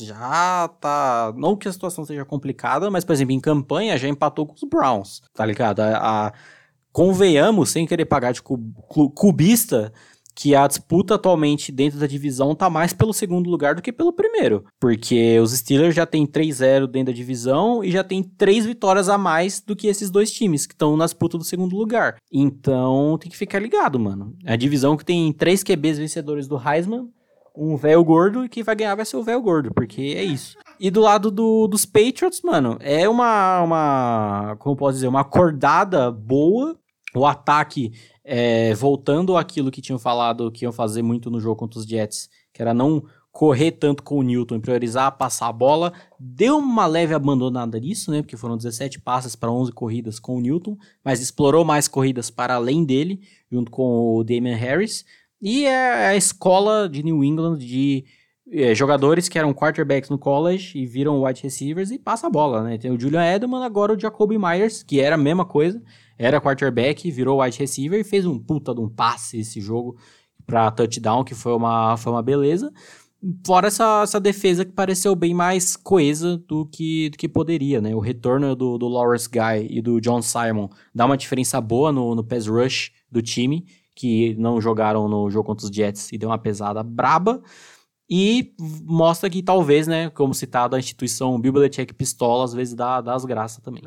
B: já tá. Não que a situação seja complicada, mas, por exemplo, em campanha já empatou com os Browns, tá ligado? A, a convenhamos, sem querer pagar de cub, cubista, que a disputa atualmente dentro da divisão tá mais pelo segundo lugar do que pelo primeiro. Porque os Steelers já tem 3-0 dentro da divisão e já tem três vitórias a mais do que esses dois times que estão na disputa do segundo lugar. Então tem que ficar ligado, mano. É a divisão que tem três QBs vencedores do Heisman um véu gordo e quem vai ganhar vai ser o véu gordo, porque é isso. E do lado do, dos Patriots, mano, é uma, uma, como posso dizer, uma acordada boa. O ataque, é, voltando àquilo que tinham falado que iam fazer muito no jogo contra os Jets, que era não correr tanto com o Newton priorizar passar a bola. Deu uma leve abandonada nisso, né? Porque foram 17 passes para 11 corridas com o Newton, mas explorou mais corridas para além dele, junto com o Damian Harris. E é a escola de New England de é, jogadores que eram quarterbacks no college e viram wide receivers e passa a bola, né? Tem o Julian Edelman, agora o Jacoby Myers, que era a mesma coisa, era quarterback, virou wide receiver e fez um puta de um passe esse jogo para touchdown, que foi uma, foi uma beleza. Fora essa, essa defesa que pareceu bem mais coesa do que, do que poderia, né? O retorno do, do Lawrence Guy e do John Simon dá uma diferença boa no, no pass rush do time que não jogaram no jogo contra os Jets e deu uma pesada braba. E mostra que talvez, né, como citado, a instituição Bill Belichick Pistola às vezes dá, dá as graças também.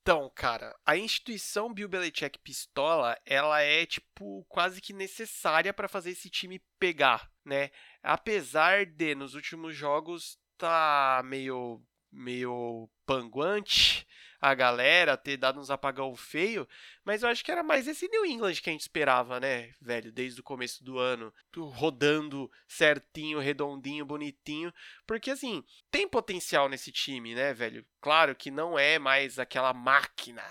A: Então, cara, a instituição Bill Belichick Pistola, ela é, tipo, quase que necessária para fazer esse time pegar, né? Apesar de, nos últimos jogos, tá meio, meio panguante, a galera, ter dado uns apagão feio, mas eu acho que era mais esse New England que a gente esperava, né, velho, desde o começo do ano, rodando certinho, redondinho, bonitinho, porque assim, tem potencial nesse time, né, velho? Claro que não é mais aquela máquina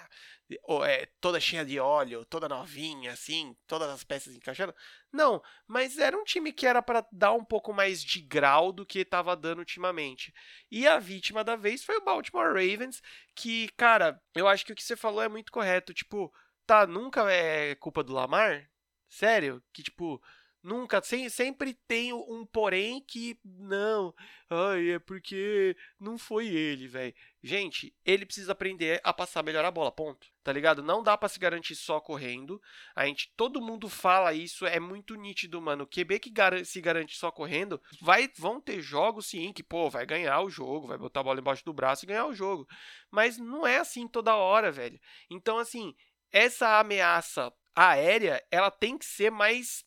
A: é, toda cheia de óleo, toda novinha, assim, todas as peças encaixando. Não, mas era um time que era para dar um pouco mais de grau do que estava dando ultimamente. E a vítima da vez foi o Baltimore Ravens, que, cara, eu acho que o que você falou é muito correto. Tipo, tá, nunca é culpa do Lamar? Sério? Que, tipo, Nunca, sem, sempre tem um porém que não, ai, é porque não foi ele, velho. Gente, ele precisa aprender a passar melhor a bola, ponto. Tá ligado? Não dá para se garantir só correndo. A gente, todo mundo fala isso, é muito nítido, mano. O QB que gar se garante só correndo, vai, vão ter jogos sim que, pô, vai ganhar o jogo, vai botar a bola embaixo do braço e ganhar o jogo. Mas não é assim toda hora, velho. Então, assim, essa ameaça aérea, ela tem que ser mais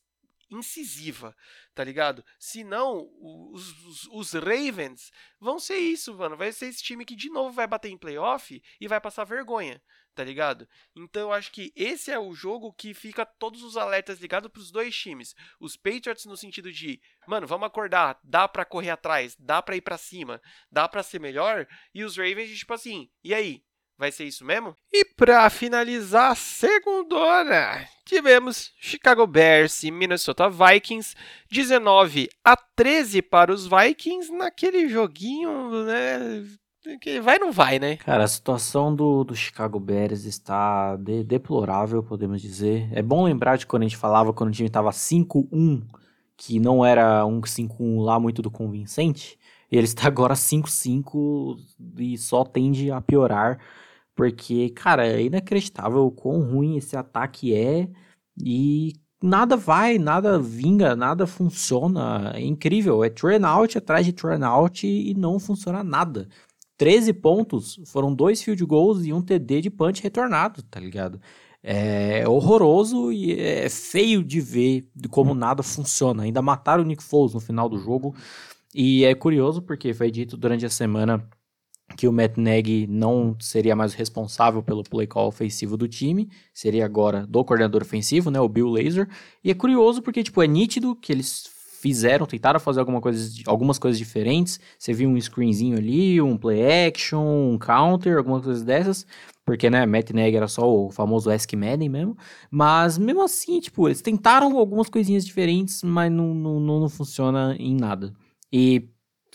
A: incisiva, tá ligado? Senão, os, os, os, Ravens vão ser isso, mano. Vai ser esse time que de novo vai bater em playoff e vai passar vergonha, tá ligado? Então eu acho que esse é o jogo que fica todos os alertas ligados pros dois times. Os Patriots no sentido de, mano, vamos acordar, dá para correr atrás, dá para ir para cima, dá para ser melhor. E os Ravens, tipo assim, e aí? Vai ser isso mesmo? E para finalizar a segundona, tivemos Chicago Bears e Minnesota Vikings, 19 a 13 para os Vikings naquele joguinho, né? Que vai não vai, né?
B: Cara, a situação do, do Chicago Bears está de, deplorável, podemos dizer. É bom lembrar de quando a gente falava quando o time estava 5-1, que não era um 5-1 lá muito do convincente. E ele está agora 5-5 e só tende a piorar. Porque, cara, é inacreditável o quão ruim esse ataque é e nada vai, nada vinga, nada funciona. É incrível. É turn out atrás de turn out e não funciona nada. 13 pontos, foram dois field goals e um TD de punch retornado, tá ligado? É horroroso e é feio de ver como nada funciona. Ainda mataram o Nick Foles no final do jogo. E é curioso porque foi dito durante a semana que o Matt Nagy não seria mais responsável pelo play call ofensivo do time, seria agora do coordenador ofensivo, né, o Bill Lazor. E é curioso porque tipo é nítido que eles fizeram, tentaram fazer alguma coisa, algumas coisas diferentes. Você viu um screenzinho ali, um play action, um counter, algumas coisas dessas, porque né, Matt Nagy era só o famoso Ask Madden mesmo. Mas mesmo assim, tipo, eles tentaram algumas coisinhas diferentes, mas não, não, não funciona em nada. E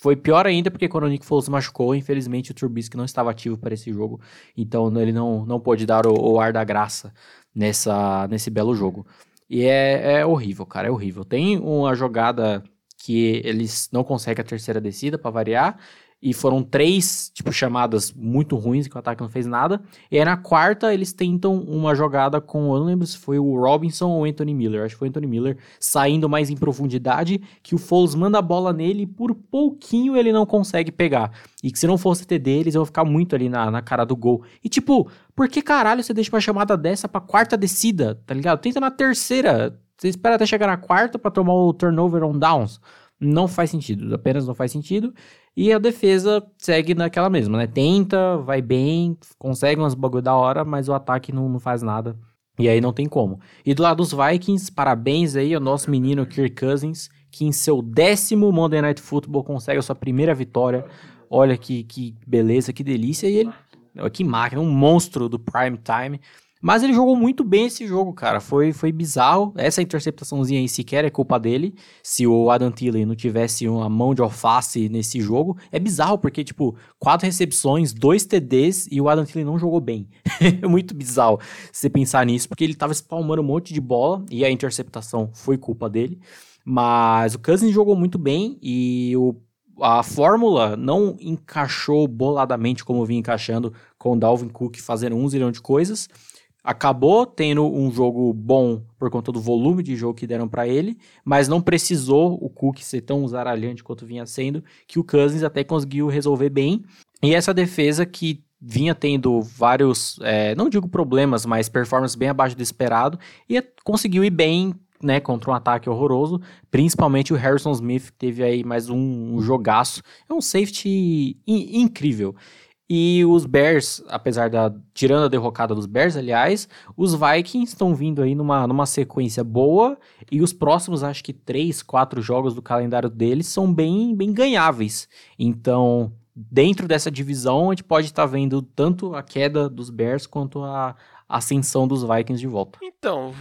B: foi pior ainda porque quando o Nick Foles machucou, infelizmente o Trubisky não estava ativo para esse jogo, então ele não, não pôde dar o, o ar da graça nessa, nesse belo jogo. E é, é horrível, cara, é horrível. Tem uma jogada que eles não conseguem a terceira descida para variar, e foram três, tipo, chamadas muito ruins, que o ataque não fez nada. E aí na quarta eles tentam uma jogada com, eu não lembro se foi o Robinson ou o Anthony Miller, acho que foi o Anthony Miller, saindo mais em profundidade, que o Foles manda a bola nele e por pouquinho ele não consegue pegar. E que se não fosse TD, eles vão ficar muito ali na, na cara do gol. E tipo, por que caralho você deixa uma chamada dessa pra quarta descida, tá ligado? Tenta na terceira, você espera até chegar na quarta para tomar o turnover on downs. Não faz sentido, apenas não faz sentido. E a defesa segue naquela mesma, né? Tenta, vai bem, consegue umas bagulho da hora, mas o ataque não, não faz nada. E aí não tem como. E do lado dos Vikings, parabéns aí ao nosso menino Kirk Cousins, que em seu décimo Monday Night Football consegue a sua primeira vitória. Olha que, que beleza, que delícia. E ele, que máquina, um monstro do prime time. Mas ele jogou muito bem esse jogo, cara. Foi, foi bizarro. Essa interceptaçãozinha aí sequer é culpa dele. Se o Adam Thielen não tivesse uma mão de alface nesse jogo, é bizarro, porque, tipo, quatro recepções, dois TDs e o Adam Thielen não jogou bem. é muito bizarro você pensar nisso, porque ele tava espalmando um monte de bola e a interceptação foi culpa dele. Mas o Cousins jogou muito bem e o a fórmula não encaixou boladamente como vinha encaixando com o Dalvin Cook fazendo um zilhão de coisas acabou tendo um jogo bom por conta do volume de jogo que deram para ele, mas não precisou o Cook ser tão zaralhante quanto vinha sendo, que o Cousins até conseguiu resolver bem. E essa defesa que vinha tendo vários, é, não digo problemas, mas performance bem abaixo do esperado, e conseguiu ir bem né, contra um ataque horroroso, principalmente o Harrison Smith, que teve aí mais um, um jogaço. É um safety in incrível. E os Bears, apesar da. Tirando a derrocada dos Bears, aliás, os Vikings estão vindo aí numa, numa sequência boa. E os próximos, acho que três, quatro jogos do calendário deles são bem, bem ganháveis. Então, dentro dessa divisão, a gente pode estar tá vendo tanto a queda dos Bears quanto a ascensão dos Vikings de volta.
A: Então,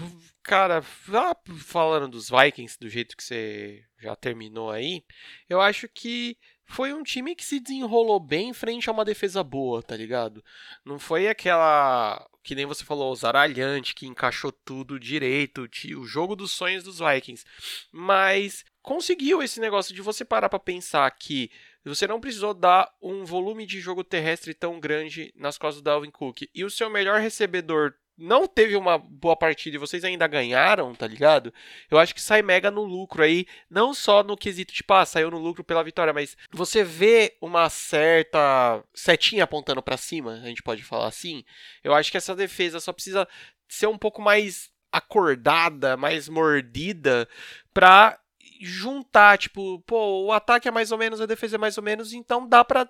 A: cara, falando dos Vikings do jeito que você já terminou aí, eu acho que foi um time que se desenrolou bem frente a uma defesa boa, tá ligado? Não foi aquela que nem você falou, zaralhante, que encaixou tudo direito, o jogo dos sonhos dos Vikings. Mas conseguiu esse negócio de você parar para pensar que você não precisou dar um volume de jogo terrestre tão grande nas costas do Dalvin Cook. E o seu melhor recebedor não teve uma boa partida e vocês ainda ganharam, tá ligado? Eu acho que sai mega no lucro aí, não só no quesito tipo, ah, saiu no lucro pela vitória, mas você vê uma certa setinha apontando para cima, a gente pode falar assim. Eu acho que essa defesa só precisa ser um pouco mais acordada, mais mordida pra juntar, tipo, pô, o ataque é mais ou menos, a defesa é mais ou menos, então dá para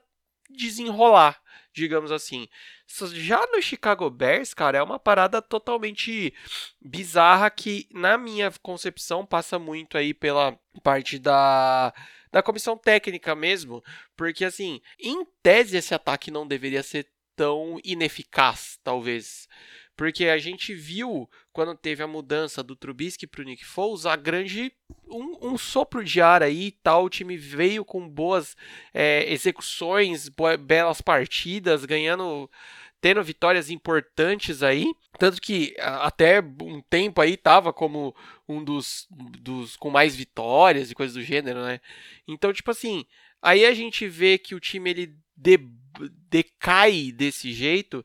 A: desenrolar, digamos assim. Já no Chicago Bears, cara, é uma parada totalmente bizarra que, na minha concepção, passa muito aí pela parte da da comissão técnica mesmo, porque assim, em tese esse ataque não deveria ser tão ineficaz, talvez. Porque a gente viu, quando teve a mudança do Trubisky para o Nick Foles, a grande. Um, um, sopro de ar aí tal. O time veio com boas é, execuções, belas partidas, ganhando. Tendo vitórias importantes aí. Tanto que até um tempo aí tava como um dos, dos com mais vitórias e coisas do gênero, né? Então, tipo assim, aí a gente vê que o time ele de, decai desse jeito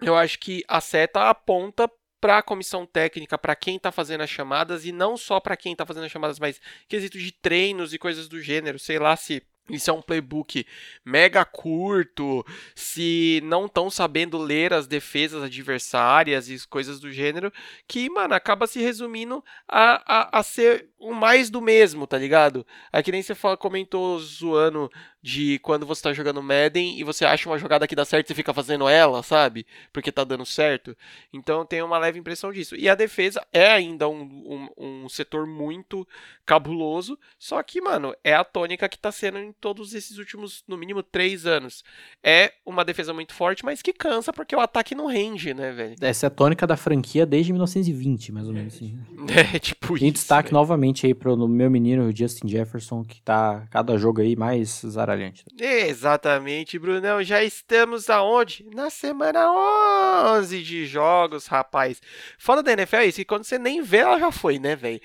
A: eu acho que a seta aponta para a comissão técnica, para quem está fazendo as chamadas, e não só para quem está fazendo as chamadas, mas quesito de treinos e coisas do gênero. Sei lá se isso é um playbook mega curto, se não estão sabendo ler as defesas adversárias e coisas do gênero, que, mano, acaba se resumindo a, a, a ser o mais do mesmo, tá ligado? É que nem você fala, comentou zoando de quando você tá jogando Madden e você acha uma jogada que dá certo e você fica fazendo ela, sabe? Porque tá dando certo. Então tem uma leve impressão disso. E a defesa é ainda um, um, um setor muito cabuloso, só que, mano, é a tônica que tá sendo em todos esses últimos, no mínimo, três anos. É uma defesa muito forte, mas que cansa porque o ataque não rende, né, velho?
B: Essa é a tônica da franquia desde 1920, mais ou menos assim.
A: É, tipo
B: isso. Em destaque novamente aí pro meu menino, o Justin Jefferson, que tá cada jogo aí mais
A: Exatamente, Brunão. Já estamos aonde? Na semana 11 de jogos, rapaz. Foda da NFL é isso, que quando você nem vê, ela já foi, né, velho?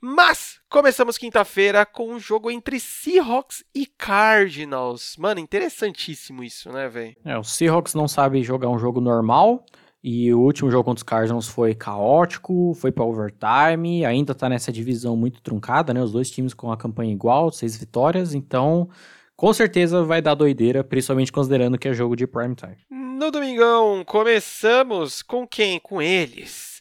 A: Mas começamos quinta-feira com um jogo entre Seahawks e Cardinals. Mano, interessantíssimo isso, né, velho?
B: É, o Seahawks não sabe jogar um jogo normal. E o último jogo contra os Cardinals foi caótico, foi para overtime, ainda tá nessa divisão muito truncada, né? Os dois times com a campanha igual, seis vitórias, então com certeza vai dar doideira, principalmente considerando que é jogo de prime time.
A: No domingão, começamos com quem? Com eles.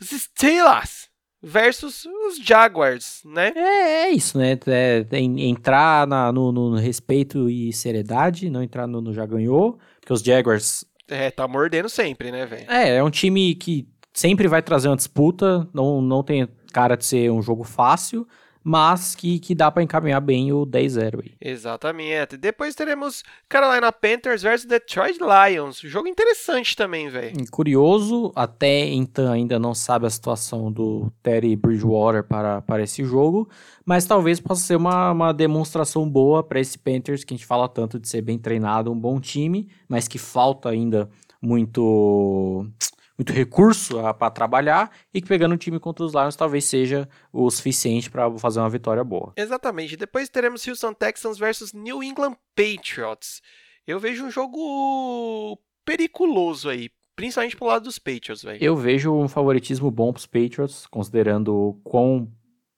A: Os Steelers versus os Jaguars, né?
B: É, é isso, né? É, é, entrar na, no, no, respeito e seriedade, não entrar no, no, já ganhou, porque os Jaguars...
A: É, tá mordendo sempre, né, velho?
B: É, é um time que sempre vai trazer uma disputa, não, não tem cara de ser um jogo fácil, mas que, que dá para encaminhar bem o 10-0 aí.
A: Exatamente. Depois teremos Carolina Panthers versus Detroit Lions. Jogo interessante também, velho.
B: Curioso, até então ainda não sabe a situação do Terry Bridgewater para, para esse jogo, mas talvez possa ser uma, uma demonstração boa para esse Panthers que a gente fala tanto de ser bem treinado, um bom time, mas que falta ainda muito muito recurso para trabalhar e que pegando um time contra os Lions talvez seja o suficiente para fazer uma vitória boa.
A: Exatamente. Depois teremos Houston Texans versus New England Patriots. Eu vejo um jogo periculoso aí, principalmente pro lado dos Patriots, velho.
B: Eu vejo um favoritismo bom pros Patriots, considerando quão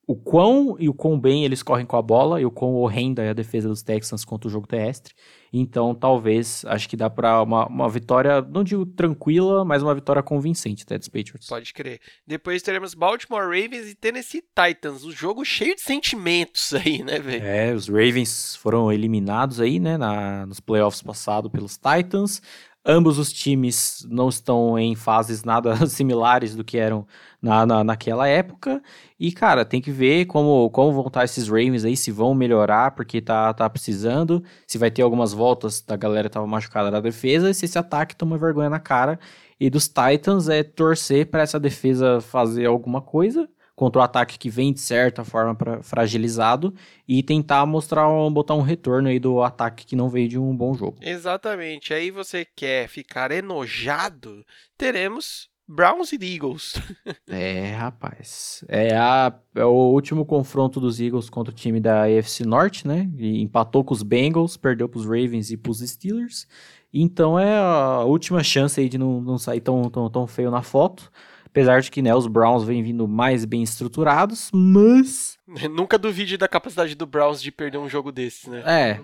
B: o quão e o quão bem eles correm com a bola e o quão horrenda é a defesa dos Texans contra o jogo terrestre. Então, talvez, acho que dá para uma, uma vitória, não digo tranquila, mas uma vitória convincente até dos Patriots.
A: Pode crer. Depois teremos Baltimore Ravens e Tennessee Titans, um jogo cheio de sentimentos aí, né, velho?
B: É, os Ravens foram eliminados aí, né, na, nos playoffs passados pelos Titans. Ambos os times não estão em fases nada similares do que eram na, na, naquela época. E, cara, tem que ver como, como vão estar esses Ravens aí, se vão melhorar, porque tá, tá precisando. Se vai ter algumas voltas da galera que tava machucada na defesa, e se esse ataque toma vergonha na cara. E dos Titans é torcer para essa defesa fazer alguma coisa contra o ataque que vem de certa forma pra, fragilizado e tentar mostrar um, botar um retorno aí do ataque que não veio de um bom jogo.
A: Exatamente. Aí você quer ficar enojado, teremos Browns e Eagles.
B: é, rapaz. É, a, é o último confronto dos Eagles contra o time da AFC Norte, né? E empatou com os Bengals, perdeu para os Ravens e para os Steelers. Então é a última chance aí de não, não sair tão, tão, tão feio na foto. Apesar de que né, os Browns vêm vindo mais bem estruturados, mas.
A: Nunca duvide da capacidade do Browns de perder um jogo desses, né?
B: É.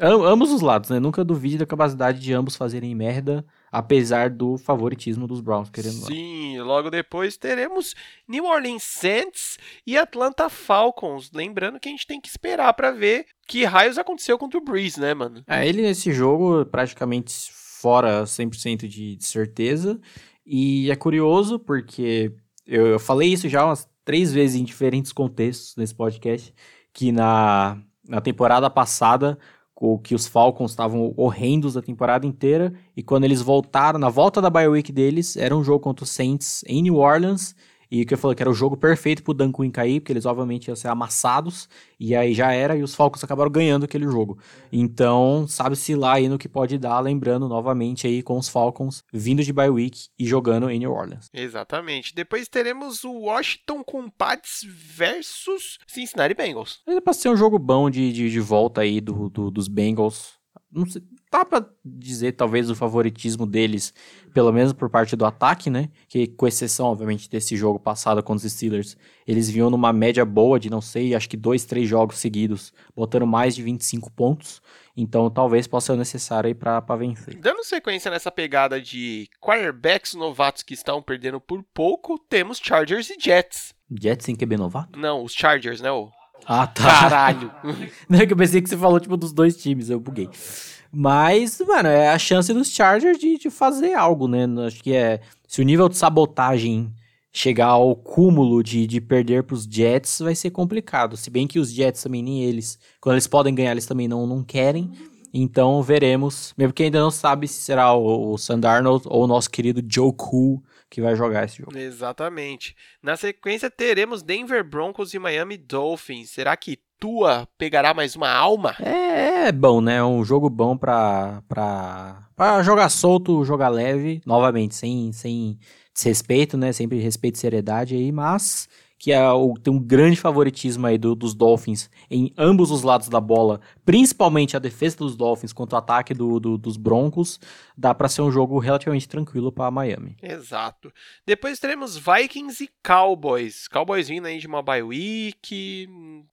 B: Am ambos os lados, né? Nunca duvide da capacidade de ambos fazerem merda, apesar do favoritismo dos Browns, querendo
A: Sim, lá. logo depois teremos New Orleans Saints e Atlanta Falcons. Lembrando que a gente tem que esperar para ver que raios aconteceu contra o Breeze, né, mano?
B: É, ele nesse jogo praticamente fora 100% de, de certeza. E é curioso porque eu, eu falei isso já umas três vezes em diferentes contextos nesse podcast, que na, na temporada passada o que os Falcons estavam horrendos a temporada inteira e quando eles voltaram na volta da bye week deles era um jogo contra os Saints em New Orleans e que eu falei que era o jogo perfeito pro Dan Quinn cair, porque eles obviamente iam ser amassados, e aí já era, e os Falcons acabaram ganhando aquele jogo. Então, sabe-se lá aí no que pode dar, lembrando novamente aí com os Falcons vindo de bye week e jogando em New Orleans.
A: Exatamente. Depois teremos o Washington Compats versus Cincinnati Bengals.
B: É pra ser um jogo bom de, de, de volta aí do, do, dos Bengals. Não sei, dá pra dizer talvez o favoritismo deles, pelo menos por parte do ataque, né? Que com exceção, obviamente, desse jogo passado contra os Steelers, eles vinham numa média boa de, não sei, acho que dois, três jogos seguidos, botando mais de 25 pontos. Então talvez possa ser necessário aí pra, pra vencer.
A: Dando sequência nessa pegada de quarterbacks novatos que estão perdendo por pouco, temos Chargers e Jets.
B: Jets em QB novato?
A: Não, os Chargers, né? O...
B: Ah, tá.
A: Caralho.
B: Não é que eu pensei que você falou, tipo, dos dois times, eu buguei. Mas, mano, é a chance dos Chargers de, de fazer algo, né? Acho que é. Se o nível de sabotagem chegar ao cúmulo de, de perder pros Jets, vai ser complicado. Se bem que os Jets também, nem eles, quando eles podem ganhar, eles também não, não querem. Então veremos. Mesmo que ainda não sabe se será o, o Sandarnold ou o nosso querido Joe Cool que vai jogar esse jogo.
A: Exatamente. Na sequência teremos Denver Broncos e Miami Dolphins. Será que tua pegará mais uma alma?
B: É, é bom, né? É um jogo bom pra, pra, pra jogar solto, jogar leve. Novamente, sem, sem desrespeito, né? Sempre respeito e seriedade aí, mas que é o, tem um grande favoritismo aí do, dos Dolphins em ambos os lados da bola, principalmente a defesa dos Dolphins contra o ataque do, do, dos Broncos, dá para ser um jogo relativamente tranquilo para Miami.
A: Exato. Depois teremos Vikings e Cowboys. Cowboys vindo aí de uma bye week.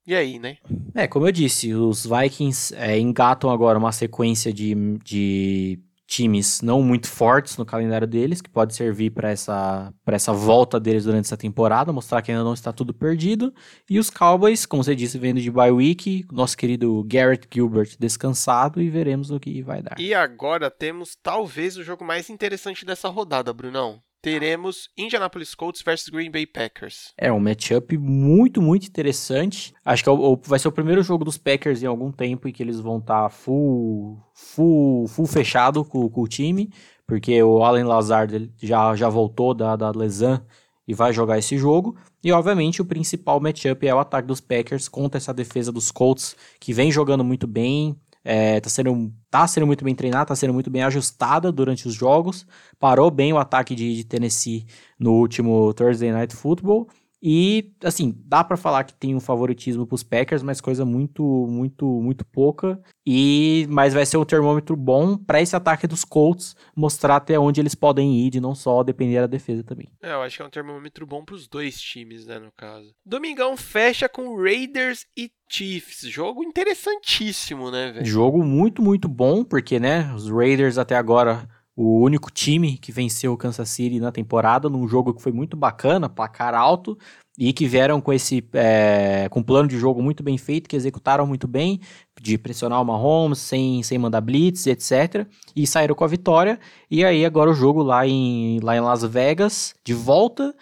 A: E aí, né?
B: É, como eu disse, os Vikings é, engatam agora uma sequência de, de times não muito fortes no calendário deles, que pode servir para essa, essa volta deles durante essa temporada, mostrar que ainda não está tudo perdido. E os Cowboys, como você disse, vendo de bye week, nosso querido Garrett Gilbert descansado e veremos o que vai dar.
A: E agora temos talvez o jogo mais interessante dessa rodada, Brunão teremos Indianapolis Colts versus Green Bay Packers.
B: É um matchup muito, muito interessante. Acho que é vai ser o primeiro jogo dos Packers em algum tempo em que eles vão estar tá full, full, full fechado com, com, o time, porque o Allen Lazard já, já voltou da, da lesão e vai jogar esse jogo. E obviamente o principal matchup é o ataque dos Packers contra essa defesa dos Colts, que vem jogando muito bem, é, tá, sendo, tá sendo muito bem treinada, tá sendo muito bem ajustada durante os jogos. Parou bem o ataque de, de Tennessee no último Thursday Night Football. E, assim, dá para falar que tem um favoritismo pros Packers, mas coisa muito, muito, muito pouca. E Mas vai ser um termômetro bom para esse ataque dos Colts mostrar até onde eles podem ir, de não só depender da defesa também.
A: É, eu acho que é um termômetro bom pros dois times, né, no caso. Domingão fecha com Raiders e Chiefs. Jogo interessantíssimo, né, velho?
B: Jogo muito, muito bom, porque, né, os Raiders até agora o único time que venceu o Kansas City na temporada, num jogo que foi muito bacana, placar alto, e que vieram com esse é, com um plano de jogo muito bem feito, que executaram muito bem, de pressionar o Mahomes sem, sem mandar blitz, etc. E saíram com a vitória. E aí agora o jogo lá em, lá em Las Vegas, de volta,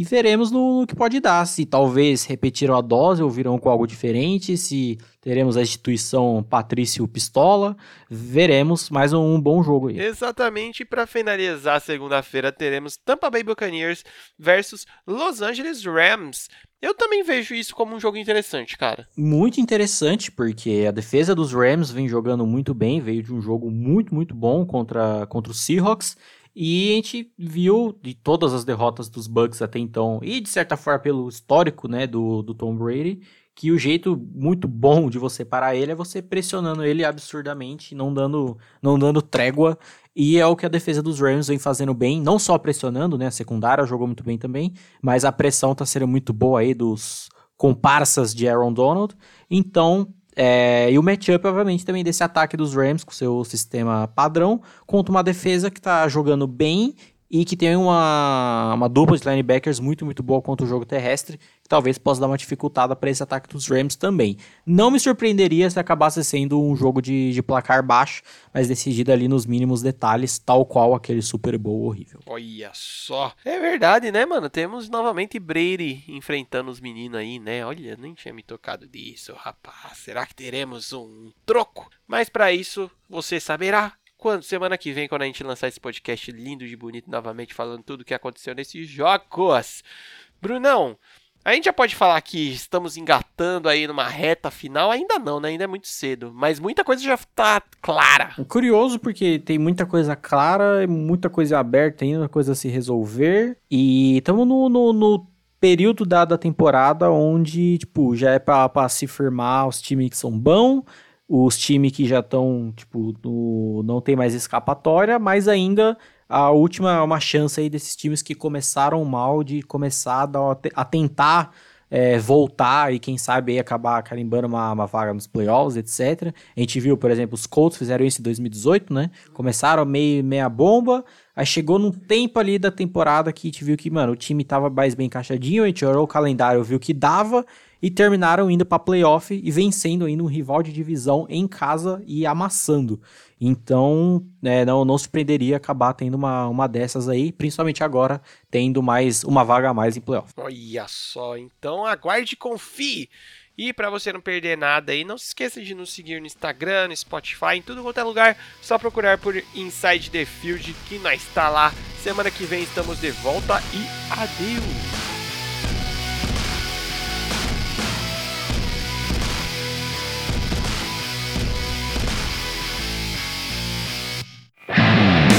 B: e veremos no, no, que pode dar. Se talvez repetiram a dose ou virão com algo diferente, se teremos a instituição Patrício Pistola, veremos mais um, um bom jogo aí.
A: Exatamente, para finalizar segunda-feira teremos Tampa Bay Buccaneers versus Los Angeles Rams. Eu também vejo isso como um jogo interessante, cara.
B: Muito interessante, porque a defesa dos Rams vem jogando muito bem, veio de um jogo muito, muito bom contra, contra os Seahawks. E a gente viu de todas as derrotas dos Bucks até então, e de certa forma pelo histórico né, do, do Tom Brady, que o jeito muito bom de você parar ele é você pressionando ele absurdamente, não dando, não dando trégua. E é o que a defesa dos Rams vem fazendo bem, não só pressionando, né? A secundária jogou muito bem também, mas a pressão tá sendo muito boa aí dos comparsas de Aaron Donald. Então, é, e o matchup, obviamente, também desse ataque dos Rams com seu sistema padrão contra uma defesa que está jogando bem e que tem uma, uma dupla de linebackers muito, muito boa contra o jogo terrestre, que talvez possa dar uma dificultada para esse ataque dos Rams também. Não me surpreenderia se acabasse sendo um jogo de, de placar baixo, mas decidido ali nos mínimos detalhes, tal qual aquele Super Bowl horrível.
A: Olha só. É verdade, né, mano? Temos novamente Brady enfrentando os meninos aí, né? Olha, nem tinha me tocado disso, rapaz. Será que teremos um troco? Mas para isso, você saberá quando semana que vem, quando a gente lançar esse podcast lindo de bonito novamente, falando tudo o que aconteceu nesses jogos. Brunão, a gente já pode falar que estamos engatando aí numa reta final? Ainda não, né? Ainda é muito cedo. Mas muita coisa já tá clara.
B: É curioso porque tem muita coisa clara, muita coisa aberta ainda, coisa a se resolver. E estamos no, no, no, período da, da temporada onde, tipo, já é para se firmar os times que são bons os times que já estão, tipo, no, não tem mais escapatória, mas ainda a última é uma chance aí desses times que começaram mal de começar a, a tentar é, voltar e quem sabe aí acabar carimbando uma, uma, vaga nos playoffs, etc. A gente viu, por exemplo, os Colts fizeram isso em 2018, né? Começaram meio meia bomba, aí chegou num tempo ali da temporada que a gente viu que, mano, o time tava mais bem encaixadinho, a gente olhou o calendário, viu que dava e terminaram indo para playoff e vencendo ainda um rival de divisão em casa e amassando. Então, é, não, não surpreenderia acabar tendo uma, uma dessas aí, principalmente agora, tendo mais uma vaga a mais em playoff.
A: Olha só, então aguarde e confie. E para você não perder nada aí, não se esqueça de nos seguir no Instagram, no Spotify, em tudo quanto é lugar. Só procurar por Inside the Field que nós está lá. Semana que vem estamos de volta e adeus!